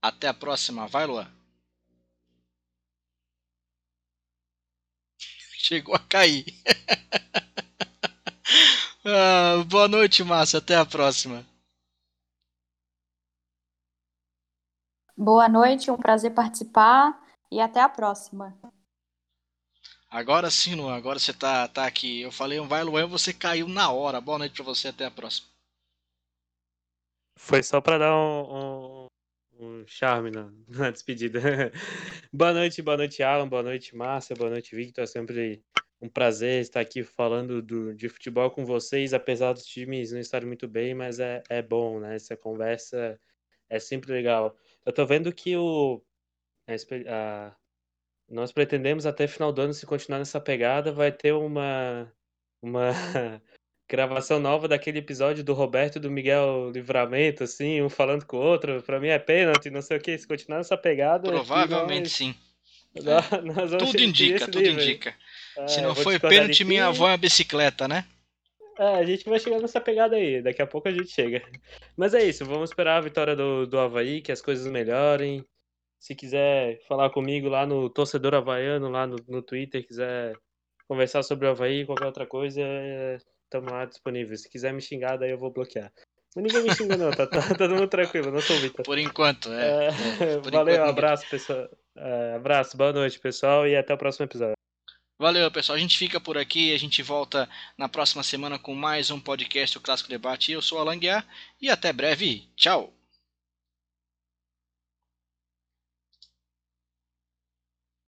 até a próxima. Vai, Luan. Chegou a cair. ah, boa noite, Márcia. Até a próxima. Boa noite, um prazer participar e até a próxima. Agora sim, Luan, agora você tá, tá aqui. Eu falei um vai, Luan, você caiu na hora. Boa noite para você, até a próxima. Foi só para dar um, um, um, charme na, na despedida. boa noite, boa noite, Alan, boa noite, Márcia, boa noite, Victor. É sempre um prazer estar aqui falando do, de futebol com vocês, apesar dos times não estarem muito bem, mas é, é bom, né? Essa conversa é sempre legal. Eu tô vendo que o. A, a, nós pretendemos até final do ano, se continuar nessa pegada, vai ter uma. Uma gravação nova daquele episódio do Roberto e do Miguel Livramento, assim, um falando com o outro. Pra mim é pênalti, não sei o que. Se continuar nessa pegada. Provavelmente nós, sim. Nós, nós tudo indica, tudo nível. indica. É, Se não foi pênalti, minha avó é uma bicicleta, né? É, a gente vai chegar nessa pegada aí. Daqui a pouco a gente chega. Mas é isso, vamos esperar a vitória do, do Havaí, que as coisas melhorem. Se quiser falar comigo lá no Torcedor Havaiano, lá no, no Twitter, quiser conversar sobre o Havaí, qualquer outra coisa, estamos lá disponíveis. Se quiser me xingar, daí eu vou bloquear. Mas ninguém me xinga, não, tá, tá, tá todo mundo tranquilo, não sou Vitor. Por enquanto, é. é Por valeu, enquanto, abraço, pessoal. É, abraço, boa noite, pessoal, e até o próximo episódio. Valeu, pessoal. A gente fica por aqui. A gente volta na próxima semana com mais um podcast, o Clássico Debate. Eu sou Alan Guiar e até breve. Tchau!